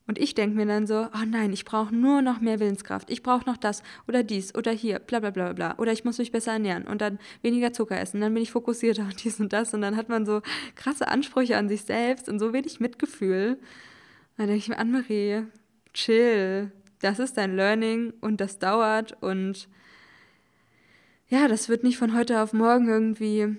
Und ich denke mir dann so, oh nein, ich brauche nur noch mehr Willenskraft. Ich brauche noch das oder dies oder hier, bla bla bla bla. Oder ich muss mich besser ernähren und dann weniger Zucker essen. Dann bin ich fokussierter <laughs> und dies und das. Und dann hat man so krasse Ansprüche an sich selbst und so wenig Mitgefühl. Dann denke ich mir, Anne-Marie, chill. Das ist dein Learning und das dauert. Und ja, das wird nicht von heute auf morgen irgendwie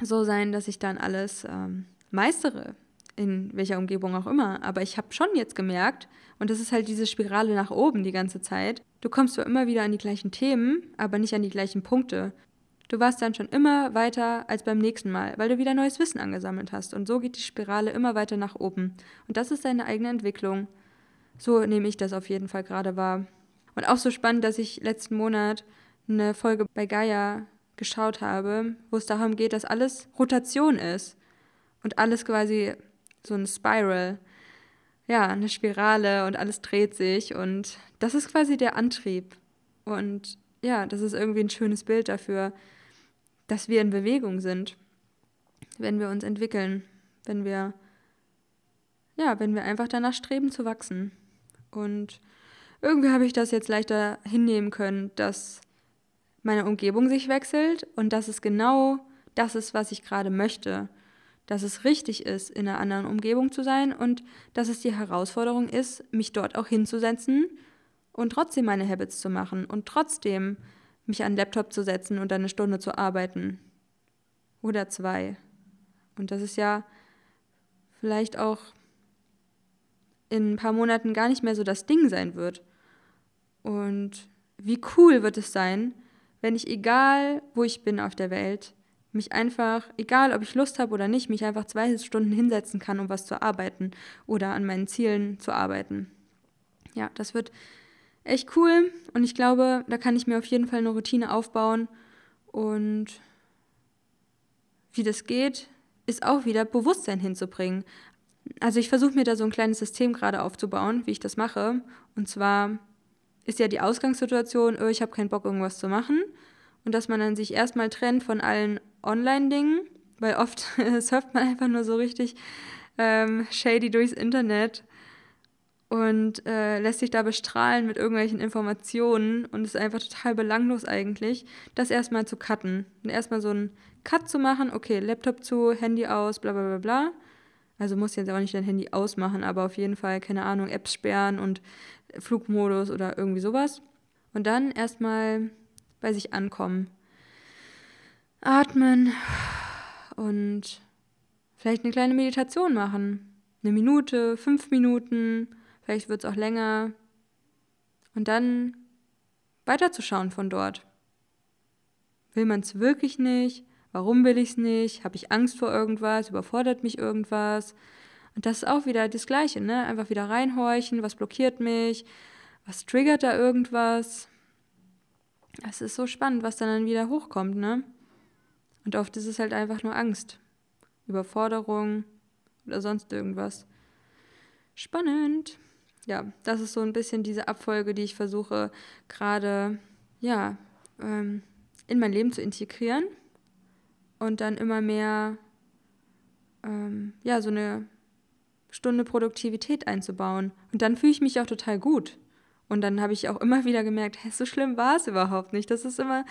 so sein, dass ich dann alles ähm, meistere in welcher Umgebung auch immer. Aber ich habe schon jetzt gemerkt, und das ist halt diese Spirale nach oben die ganze Zeit, du kommst zwar immer wieder an die gleichen Themen, aber nicht an die gleichen Punkte. Du warst dann schon immer weiter als beim nächsten Mal, weil du wieder neues Wissen angesammelt hast. Und so geht die Spirale immer weiter nach oben. Und das ist deine eigene Entwicklung. So nehme ich das auf jeden Fall gerade wahr. Und auch so spannend, dass ich letzten Monat eine Folge bei Gaia geschaut habe, wo es darum geht, dass alles Rotation ist und alles quasi so ein Spiral, ja, eine Spirale und alles dreht sich und das ist quasi der Antrieb. Und ja, das ist irgendwie ein schönes Bild dafür, dass wir in Bewegung sind, wenn wir uns entwickeln, wenn wir, ja, wenn wir einfach danach streben zu wachsen. Und irgendwie habe ich das jetzt leichter hinnehmen können, dass meine Umgebung sich wechselt und dass es genau das ist, was ich gerade möchte dass es richtig ist, in einer anderen Umgebung zu sein und dass es die Herausforderung ist, mich dort auch hinzusetzen und trotzdem meine Habits zu machen und trotzdem mich an den Laptop zu setzen und eine Stunde zu arbeiten. Oder zwei. Und das ist ja vielleicht auch in ein paar Monaten gar nicht mehr so das Ding sein wird. Und wie cool wird es sein, wenn ich egal, wo ich bin auf der Welt, mich einfach, egal ob ich Lust habe oder nicht, mich einfach zwei Stunden hinsetzen kann, um was zu arbeiten oder an meinen Zielen zu arbeiten. Ja, das wird echt cool und ich glaube, da kann ich mir auf jeden Fall eine Routine aufbauen und wie das geht, ist auch wieder Bewusstsein hinzubringen. Also ich versuche mir da so ein kleines System gerade aufzubauen, wie ich das mache. Und zwar ist ja die Ausgangssituation, oh, ich habe keinen Bock, irgendwas zu machen. Und dass man dann sich erstmal trennt von allen Online-Dingen, weil oft <laughs> surft man einfach nur so richtig ähm, shady durchs Internet und äh, lässt sich da bestrahlen mit irgendwelchen Informationen und ist einfach total belanglos eigentlich, das erstmal zu cutten. Und erstmal so einen Cut zu machen, okay, Laptop zu, Handy aus, bla bla bla bla. Also muss jetzt auch nicht dein Handy ausmachen, aber auf jeden Fall, keine Ahnung, Apps sperren und Flugmodus oder irgendwie sowas. Und dann erstmal bei sich ankommen atmen und vielleicht eine kleine Meditation machen. Eine Minute, fünf Minuten, vielleicht wird es auch länger. Und dann weiterzuschauen von dort. Will man es wirklich nicht? Warum will ich es nicht? Habe ich Angst vor irgendwas? Überfordert mich irgendwas? Und das ist auch wieder das Gleiche, ne? Einfach wieder reinhorchen, was blockiert mich? Was triggert da irgendwas? Es ist so spannend, was dann wieder hochkommt, ne? Und oft ist es halt einfach nur Angst, Überforderung oder sonst irgendwas. Spannend. Ja, das ist so ein bisschen diese Abfolge, die ich versuche gerade, ja, ähm, in mein Leben zu integrieren und dann immer mehr, ähm, ja, so eine Stunde Produktivität einzubauen. Und dann fühle ich mich auch total gut. Und dann habe ich auch immer wieder gemerkt, hey, so schlimm war es überhaupt nicht. Das ist immer,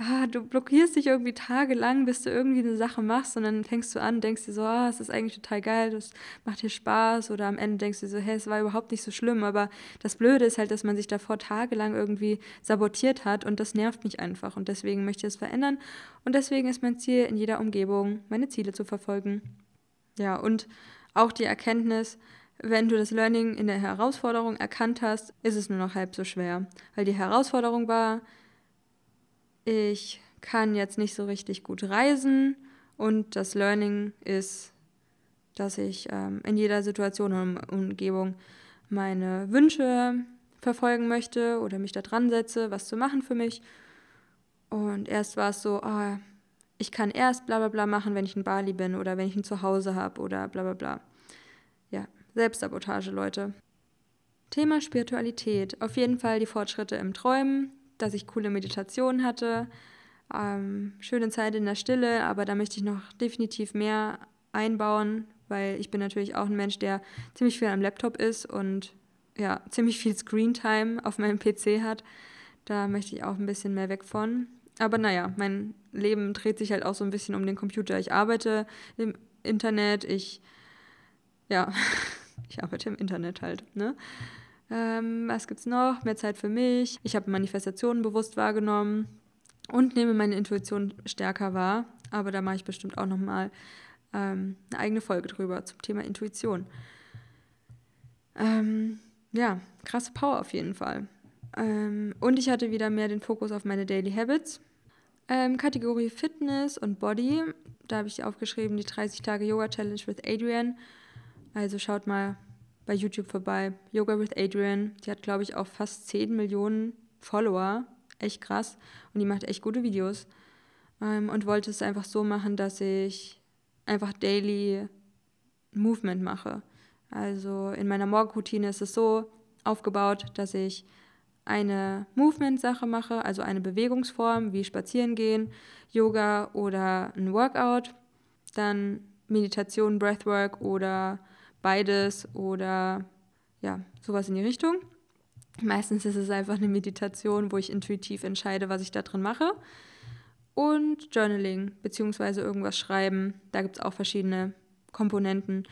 ah, du blockierst dich irgendwie tagelang, bis du irgendwie eine Sache machst und dann fängst du an, denkst dir so, ah, es ist eigentlich total geil, das macht dir Spaß oder am Ende denkst du so, hey, es war überhaupt nicht so schlimm, aber das Blöde ist halt, dass man sich davor tagelang irgendwie sabotiert hat und das nervt mich einfach und deswegen möchte ich es verändern und deswegen ist mein Ziel in jeder Umgebung, meine Ziele zu verfolgen. Ja, und auch die Erkenntnis, wenn du das Learning in der Herausforderung erkannt hast, ist es nur noch halb so schwer, weil die Herausforderung war, ich kann jetzt nicht so richtig gut reisen und das Learning ist, dass ich ähm, in jeder Situation und Umgebung meine Wünsche verfolgen möchte oder mich da dran setze, was zu machen für mich. Und erst war es so, oh, ich kann erst bla bla bla machen, wenn ich in Bali bin oder wenn ich ein Zuhause habe oder bla bla bla. Ja, Selbstsabotage, Leute. Thema Spiritualität. Auf jeden Fall die Fortschritte im Träumen, dass ich coole Meditationen hatte, ähm, schöne Zeit in der Stille, aber da möchte ich noch definitiv mehr einbauen, weil ich bin natürlich auch ein Mensch, der ziemlich viel am Laptop ist und ja, ziemlich viel Screentime auf meinem <laughs> PC hat. Da möchte ich auch ein bisschen mehr weg von. Aber naja, mein Leben dreht sich halt auch so ein bisschen um den Computer. Ich arbeite im Internet, ich, ja, <laughs> ich arbeite im Internet halt, ne? Ähm, was gibt's noch? Mehr Zeit für mich. Ich habe Manifestationen bewusst wahrgenommen und nehme meine Intuition stärker wahr. Aber da mache ich bestimmt auch nochmal ähm, eine eigene Folge drüber zum Thema Intuition. Ähm, ja, krasse Power auf jeden Fall. Ähm, und ich hatte wieder mehr den Fokus auf meine Daily Habits. Ähm, Kategorie Fitness und Body. Da habe ich aufgeschrieben, die 30 Tage Yoga Challenge with Adrian. Also schaut mal bei YouTube vorbei. Yoga with Adrian. Die hat, glaube ich, auch fast 10 Millionen Follower. Echt krass. Und die macht echt gute Videos. Ähm, und wollte es einfach so machen, dass ich einfach Daily Movement mache. Also in meiner Morgenroutine ist es so aufgebaut, dass ich eine Movement-Sache mache, also eine Bewegungsform wie Spazieren gehen, Yoga oder ein Workout, dann Meditation, Breathwork oder beides oder ja, sowas in die Richtung. Meistens ist es einfach eine Meditation, wo ich intuitiv entscheide, was ich da drin mache. Und Journaling, beziehungsweise irgendwas schreiben. Da gibt es auch verschiedene Komponenten.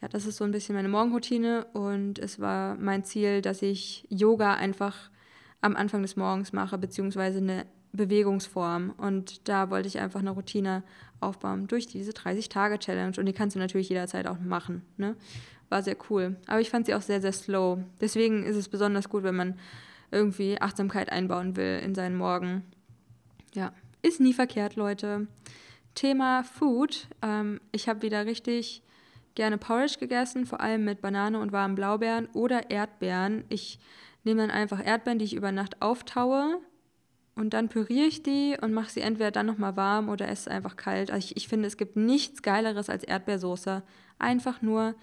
Ja, das ist so ein bisschen meine Morgenroutine und es war mein Ziel, dass ich Yoga einfach am Anfang des Morgens mache, beziehungsweise eine Bewegungsform. Und da wollte ich einfach eine Routine aufbauen durch diese 30-Tage-Challenge. Und die kannst du natürlich jederzeit auch machen. Ne? War sehr cool. Aber ich fand sie auch sehr, sehr slow. Deswegen ist es besonders gut, wenn man irgendwie Achtsamkeit einbauen will in seinen Morgen. Ja, ist nie verkehrt, Leute. Thema Food. Ähm, ich habe wieder richtig gerne Porridge gegessen, vor allem mit Banane und warmen Blaubeeren oder Erdbeeren. Ich nehme dann einfach Erdbeeren, die ich über Nacht auftaue und dann püriere ich die und mache sie entweder dann nochmal warm oder esse es einfach kalt. Also ich, ich finde, es gibt nichts Geileres als Erdbeersoße. Einfach nur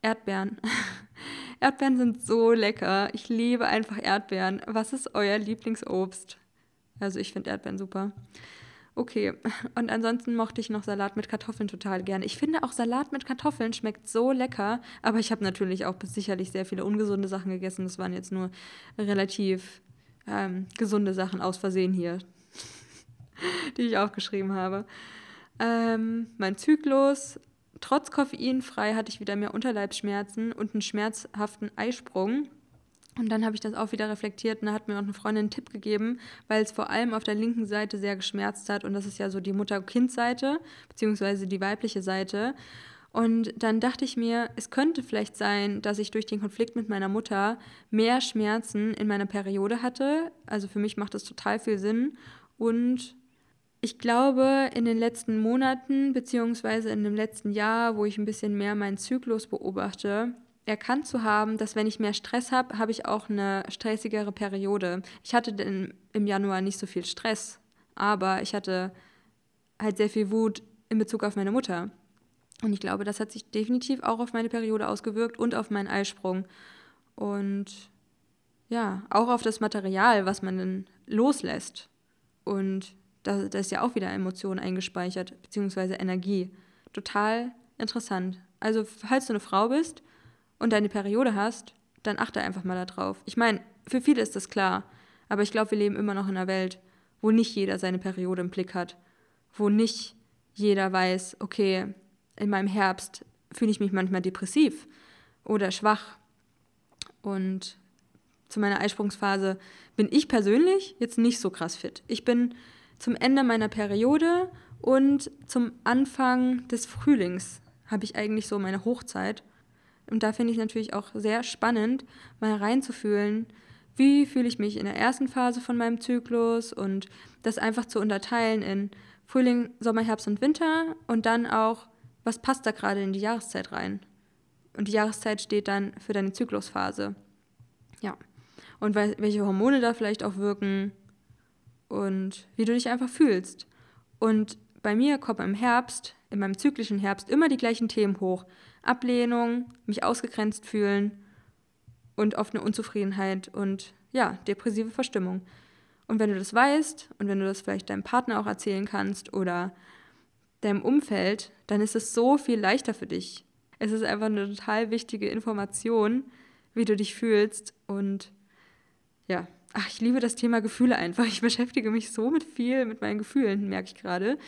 Erdbeeren. <laughs> Erdbeeren sind so lecker. Ich liebe einfach Erdbeeren. Was ist euer Lieblingsobst? Also ich finde Erdbeeren super. Okay, und ansonsten mochte ich noch Salat mit Kartoffeln total gerne. Ich finde auch Salat mit Kartoffeln schmeckt so lecker, aber ich habe natürlich auch sicherlich sehr viele ungesunde Sachen gegessen. Das waren jetzt nur relativ ähm, gesunde Sachen aus Versehen hier, <laughs> die ich aufgeschrieben habe. Ähm, mein Zyklus, trotz koffeinfrei hatte ich wieder mehr Unterleibsschmerzen und einen schmerzhaften Eisprung. Und dann habe ich das auch wieder reflektiert und da hat mir auch eine Freundin einen Tipp gegeben, weil es vor allem auf der linken Seite sehr geschmerzt hat und das ist ja so die Mutter-Kind-Seite, beziehungsweise die weibliche Seite. Und dann dachte ich mir, es könnte vielleicht sein, dass ich durch den Konflikt mit meiner Mutter mehr Schmerzen in meiner Periode hatte. Also für mich macht das total viel Sinn. Und ich glaube, in den letzten Monaten, beziehungsweise in dem letzten Jahr, wo ich ein bisschen mehr meinen Zyklus beobachte, erkannt zu haben, dass wenn ich mehr Stress habe, habe ich auch eine stressigere Periode. Ich hatte im Januar nicht so viel Stress, aber ich hatte halt sehr viel Wut in Bezug auf meine Mutter. Und ich glaube, das hat sich definitiv auch auf meine Periode ausgewirkt und auf meinen Eisprung. Und ja, auch auf das Material, was man dann loslässt. Und da, da ist ja auch wieder Emotionen eingespeichert, beziehungsweise Energie. Total interessant. Also, falls du eine Frau bist und deine Periode hast, dann achte einfach mal darauf. Ich meine, für viele ist das klar, aber ich glaube, wir leben immer noch in einer Welt, wo nicht jeder seine Periode im Blick hat, wo nicht jeder weiß, okay, in meinem Herbst fühle ich mich manchmal depressiv oder schwach. Und zu meiner Eisprungsphase bin ich persönlich jetzt nicht so krass fit. Ich bin zum Ende meiner Periode und zum Anfang des Frühlings habe ich eigentlich so meine Hochzeit. Und da finde ich natürlich auch sehr spannend, mal reinzufühlen, wie fühle ich mich in der ersten Phase von meinem Zyklus und das einfach zu unterteilen in Frühling, Sommer, Herbst und Winter und dann auch was passt da gerade in die Jahreszeit rein? Und die Jahreszeit steht dann für deine Zyklusphase. Ja. Und welche Hormone da vielleicht auch wirken. und wie du dich einfach fühlst. Und bei mir kommen im Herbst, in meinem zyklischen Herbst, immer die gleichen Themen hoch. Ablehnung, mich ausgegrenzt fühlen und oft eine Unzufriedenheit und ja, depressive Verstimmung. Und wenn du das weißt und wenn du das vielleicht deinem Partner auch erzählen kannst oder deinem Umfeld, dann ist es so viel leichter für dich. Es ist einfach eine total wichtige Information, wie du dich fühlst. Und ja, ach, ich liebe das Thema Gefühle einfach. Ich <laughs> beschäftige mich so mit viel, mit meinen Gefühlen, merke ich gerade.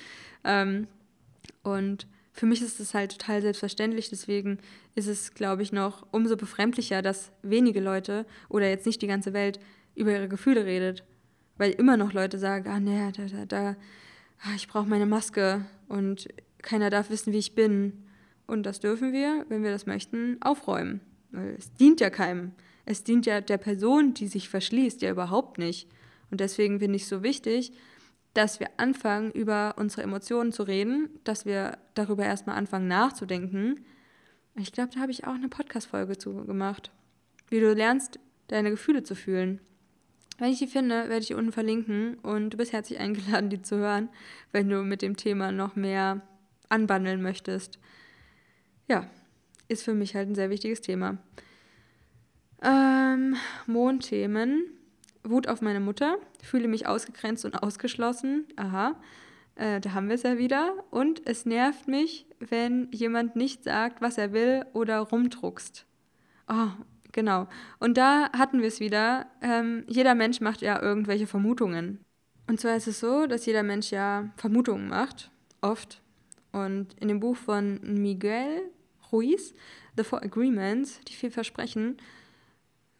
Ähm, und für mich ist es halt total selbstverständlich. Deswegen ist es, glaube ich, noch umso befremdlicher, dass wenige Leute oder jetzt nicht die ganze Welt über ihre Gefühle redet. Weil immer noch Leute sagen, ah, nee, da, da, da, ah, ich brauche meine Maske und keiner darf wissen, wie ich bin. Und das dürfen wir, wenn wir das möchten, aufräumen. Weil es dient ja keinem. Es dient ja der Person, die sich verschließt, ja überhaupt nicht. Und deswegen finde ich es so wichtig, dass wir anfangen, über unsere Emotionen zu reden, dass wir darüber erstmal anfangen nachzudenken. Ich glaube, da habe ich auch eine Podcast-Folge zu gemacht. Wie du lernst, deine Gefühle zu fühlen. Wenn ich die finde, werde ich die unten verlinken und du bist herzlich eingeladen, die zu hören, wenn du mit dem Thema noch mehr anbandeln möchtest ja, ist für mich halt ein sehr wichtiges Thema. Ähm, Mondthemen. Wut auf meine Mutter. Fühle mich ausgegrenzt und ausgeschlossen. Aha. Äh, da haben wir es ja wieder. Und es nervt mich, wenn jemand nicht sagt, was er will oder rumdruckst. Oh, genau. Und da hatten wir es wieder. Ähm, jeder Mensch macht ja irgendwelche Vermutungen. Und zwar ist es so, dass jeder Mensch ja Vermutungen macht. Oft. Und in dem Buch von Miguel Ruiz, The Four Agreements, die viel versprechen,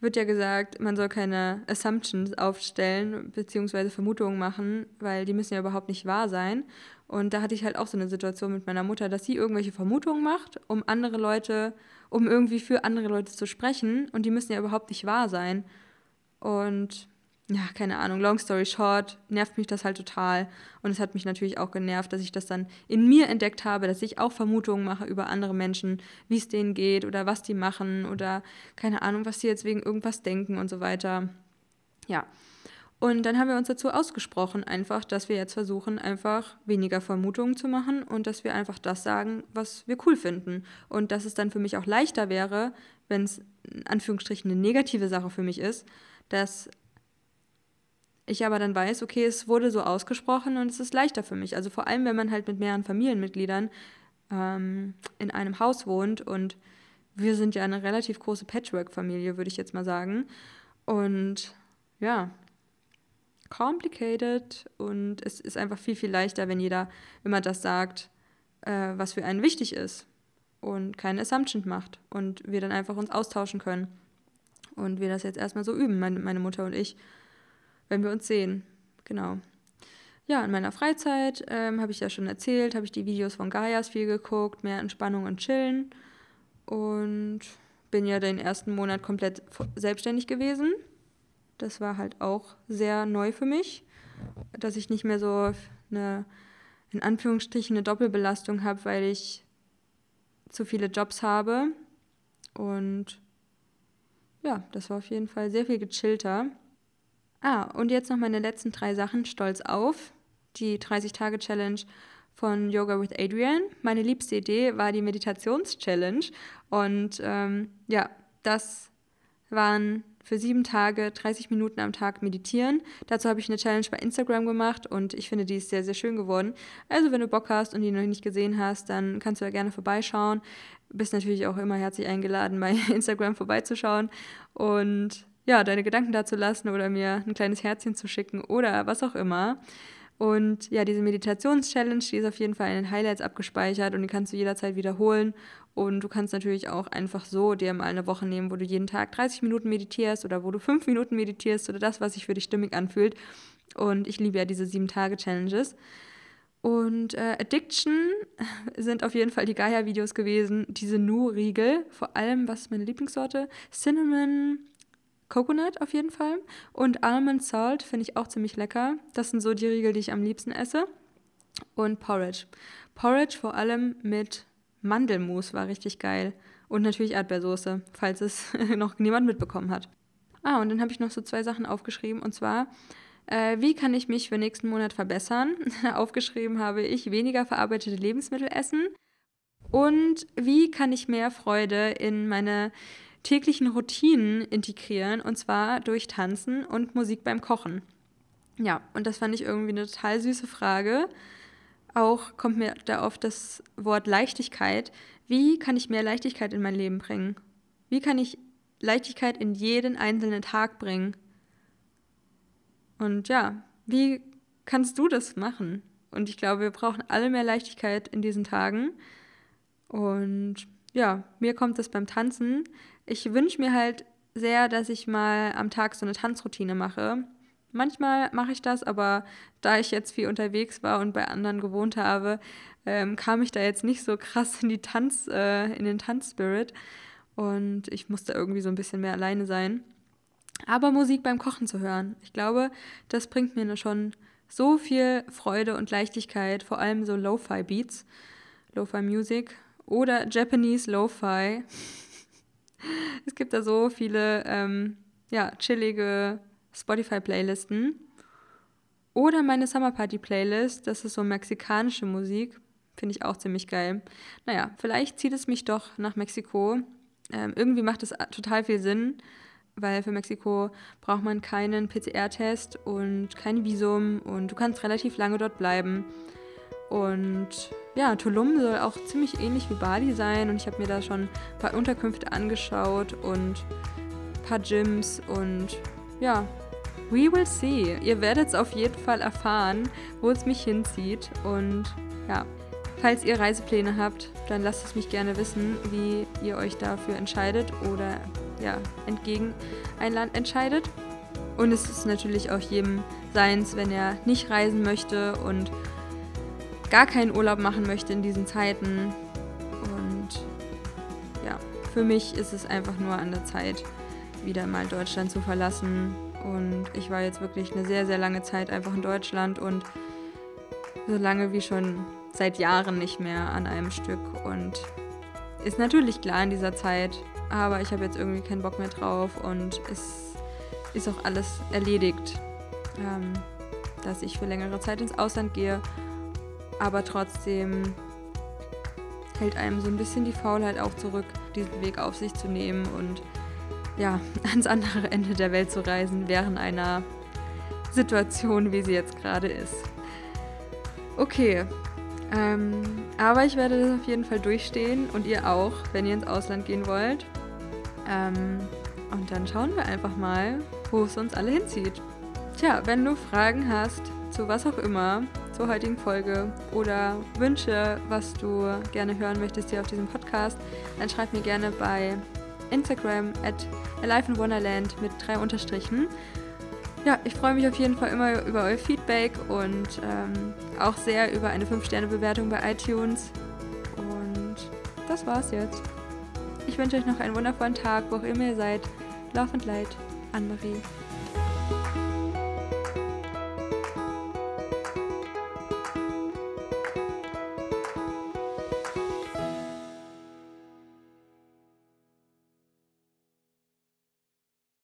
wird ja gesagt, man soll keine Assumptions aufstellen bzw. Vermutungen machen, weil die müssen ja überhaupt nicht wahr sein. Und da hatte ich halt auch so eine Situation mit meiner Mutter, dass sie irgendwelche Vermutungen macht, um andere Leute, um irgendwie für andere Leute zu sprechen und die müssen ja überhaupt nicht wahr sein. Und ja, keine Ahnung, long story short, nervt mich das halt total. Und es hat mich natürlich auch genervt, dass ich das dann in mir entdeckt habe, dass ich auch Vermutungen mache über andere Menschen, wie es denen geht oder was die machen oder keine Ahnung, was die jetzt wegen irgendwas denken und so weiter. Ja. Und dann haben wir uns dazu ausgesprochen, einfach, dass wir jetzt versuchen, einfach weniger Vermutungen zu machen und dass wir einfach das sagen, was wir cool finden. Und dass es dann für mich auch leichter wäre, wenn es in Anführungsstrichen eine negative Sache für mich ist, dass ich aber dann weiß, okay, es wurde so ausgesprochen und es ist leichter für mich. Also vor allem, wenn man halt mit mehreren Familienmitgliedern ähm, in einem Haus wohnt und wir sind ja eine relativ große Patchwork-Familie, würde ich jetzt mal sagen. Und ja, complicated und es ist einfach viel, viel leichter, wenn jeder immer das sagt, äh, was für einen wichtig ist und keine Assumption macht und wir dann einfach uns austauschen können. Und wir das jetzt erstmal so üben, meine, meine Mutter und ich wenn wir uns sehen. Genau. Ja, in meiner Freizeit ähm, habe ich ja schon erzählt, habe ich die Videos von Gaias viel geguckt, mehr Entspannung und Chillen. Und bin ja den ersten Monat komplett selbstständig gewesen. Das war halt auch sehr neu für mich, dass ich nicht mehr so eine, in Anführungsstrichen, eine Doppelbelastung habe, weil ich zu viele Jobs habe. Und ja, das war auf jeden Fall sehr viel gechillter. Ah, und jetzt noch meine letzten drei Sachen stolz auf. Die 30-Tage-Challenge von Yoga with Adrian. Meine liebste Idee war die Meditations-Challenge. Und ähm, ja, das waren für sieben Tage 30 Minuten am Tag meditieren. Dazu habe ich eine Challenge bei Instagram gemacht und ich finde, die ist sehr, sehr schön geworden. Also, wenn du Bock hast und die noch nicht gesehen hast, dann kannst du da gerne vorbeischauen. Bist natürlich auch immer herzlich eingeladen, bei <laughs> Instagram vorbeizuschauen. Und ja, deine Gedanken dazu lassen oder mir ein kleines Herzchen zu schicken oder was auch immer. Und ja, diese Meditations-Challenge, die ist auf jeden Fall in den Highlights abgespeichert und die kannst du jederzeit wiederholen. Und du kannst natürlich auch einfach so dir mal eine Woche nehmen, wo du jeden Tag 30 Minuten meditierst oder wo du 5 Minuten meditierst oder das, was sich für dich stimmig anfühlt. Und ich liebe ja diese 7-Tage-Challenges. Und äh, Addiction <laughs> sind auf jeden Fall die Gaia-Videos gewesen. Diese Nu-Riegel, vor allem, was ist meine Lieblingssorte? Cinnamon, Coconut auf jeden Fall. Und Almond Salt finde ich auch ziemlich lecker. Das sind so die Riegel, die ich am liebsten esse. Und Porridge. Porridge vor allem mit Mandelmus war richtig geil. Und natürlich Erdbeersoße, falls es <laughs> noch niemand mitbekommen hat. Ah, und dann habe ich noch so zwei Sachen aufgeschrieben. Und zwar Äh, wie kann ich mich für nächsten Monat verbessern? <laughs> Aufgeschrieben habe ich weniger verarbeitete Lebensmittel essen. Und wie kann ich mehr Freude in meine täglichen Routinen integrieren? Und zwar durch Tanzen und Musik beim Kochen. Ja, und das fand ich irgendwie eine total süße Frage. Auch kommt mir da oft das Wort Leichtigkeit. Wie kann ich mehr Leichtigkeit in mein Leben bringen? Wie kann ich Leichtigkeit in jeden einzelnen Tag bringen? Und ja, wie kannst du das machen? Und ich glaube, wir brauchen alle mehr Leichtigkeit in diesen Tagen. Und ja, mir kommt das beim Tanzen. Ich wünsche mir halt sehr, dass ich mal am Tag so eine Tanzroutine mache. Manchmal mache ich das, aber da ich jetzt viel unterwegs war und bei anderen gewohnt habe, ähm, kam ich da jetzt nicht so krass in die Tanz, äh, in den Tanzspirit. Und ich musste irgendwie so ein bisschen mehr alleine sein. Aber Musik beim Kochen zu hören, ich glaube, das bringt mir schon so viel Freude und Leichtigkeit, vor allem so Lo-Fi-Beats, Lo-Fi-Music oder Japanese Lo-Fi. <laughs> es gibt da so viele ähm, ja, chillige Spotify-Playlisten. Oder meine Summer Party Playlist, das ist so mexikanische Musik. Finde ich auch ziemlich geil. Naja, vielleicht zieht es mich doch nach Mexiko. Ähm, irgendwie macht es total viel Sinn, weil für Mexiko braucht man keinen PCR-Test und kein Visum und du kannst relativ lange dort bleiben. Und ja, Tulum soll auch ziemlich ähnlich wie Bali sein und ich habe mir da schon ein paar Unterkünfte angeschaut und ein paar Gyms und ja, we will see. Ihr werdet es auf jeden Fall erfahren, wo es mich hinzieht. Und ja, falls ihr Reisepläne habt, dann lasst es mich gerne wissen, wie ihr euch dafür entscheidet oder ja, entgegen ein Land entscheidet. Und es ist natürlich auch jedem seins, wenn er nicht reisen möchte und gar keinen Urlaub machen möchte in diesen Zeiten. Und ja, für mich ist es einfach nur an der Zeit, wieder mal Deutschland zu verlassen. Und ich war jetzt wirklich eine sehr, sehr lange Zeit einfach in Deutschland und so lange wie schon seit Jahren nicht mehr an einem Stück. Und ist natürlich klar in dieser Zeit, aber ich habe jetzt irgendwie keinen Bock mehr drauf und es ist auch alles erledigt, ähm, dass ich für längere Zeit ins Ausland gehe. Aber trotzdem hält einem so ein bisschen die Faulheit auch zurück, diesen Weg auf sich zu nehmen und ja, ans andere Ende der Welt zu reisen, während einer Situation, wie sie jetzt gerade ist. Okay, ähm, aber ich werde das auf jeden Fall durchstehen und ihr auch, wenn ihr ins Ausland gehen wollt. Ähm, und dann schauen wir einfach mal, wo es uns alle hinzieht. Tja, wenn du Fragen hast zu was auch immer, zur heutigen Folge oder Wünsche, was du gerne hören möchtest hier auf diesem Podcast, dann schreib mir gerne bei Instagram at Alive in Wonderland mit drei Unterstrichen. Ja, ich freue mich auf jeden Fall immer über euer Feedback und ähm, auch sehr über eine 5-Sterne-Bewertung bei iTunes. Und das war's jetzt. Ich wünsche euch noch einen wundervollen Tag, wo auch immer ihr seid. Love and Light, Anne-Marie.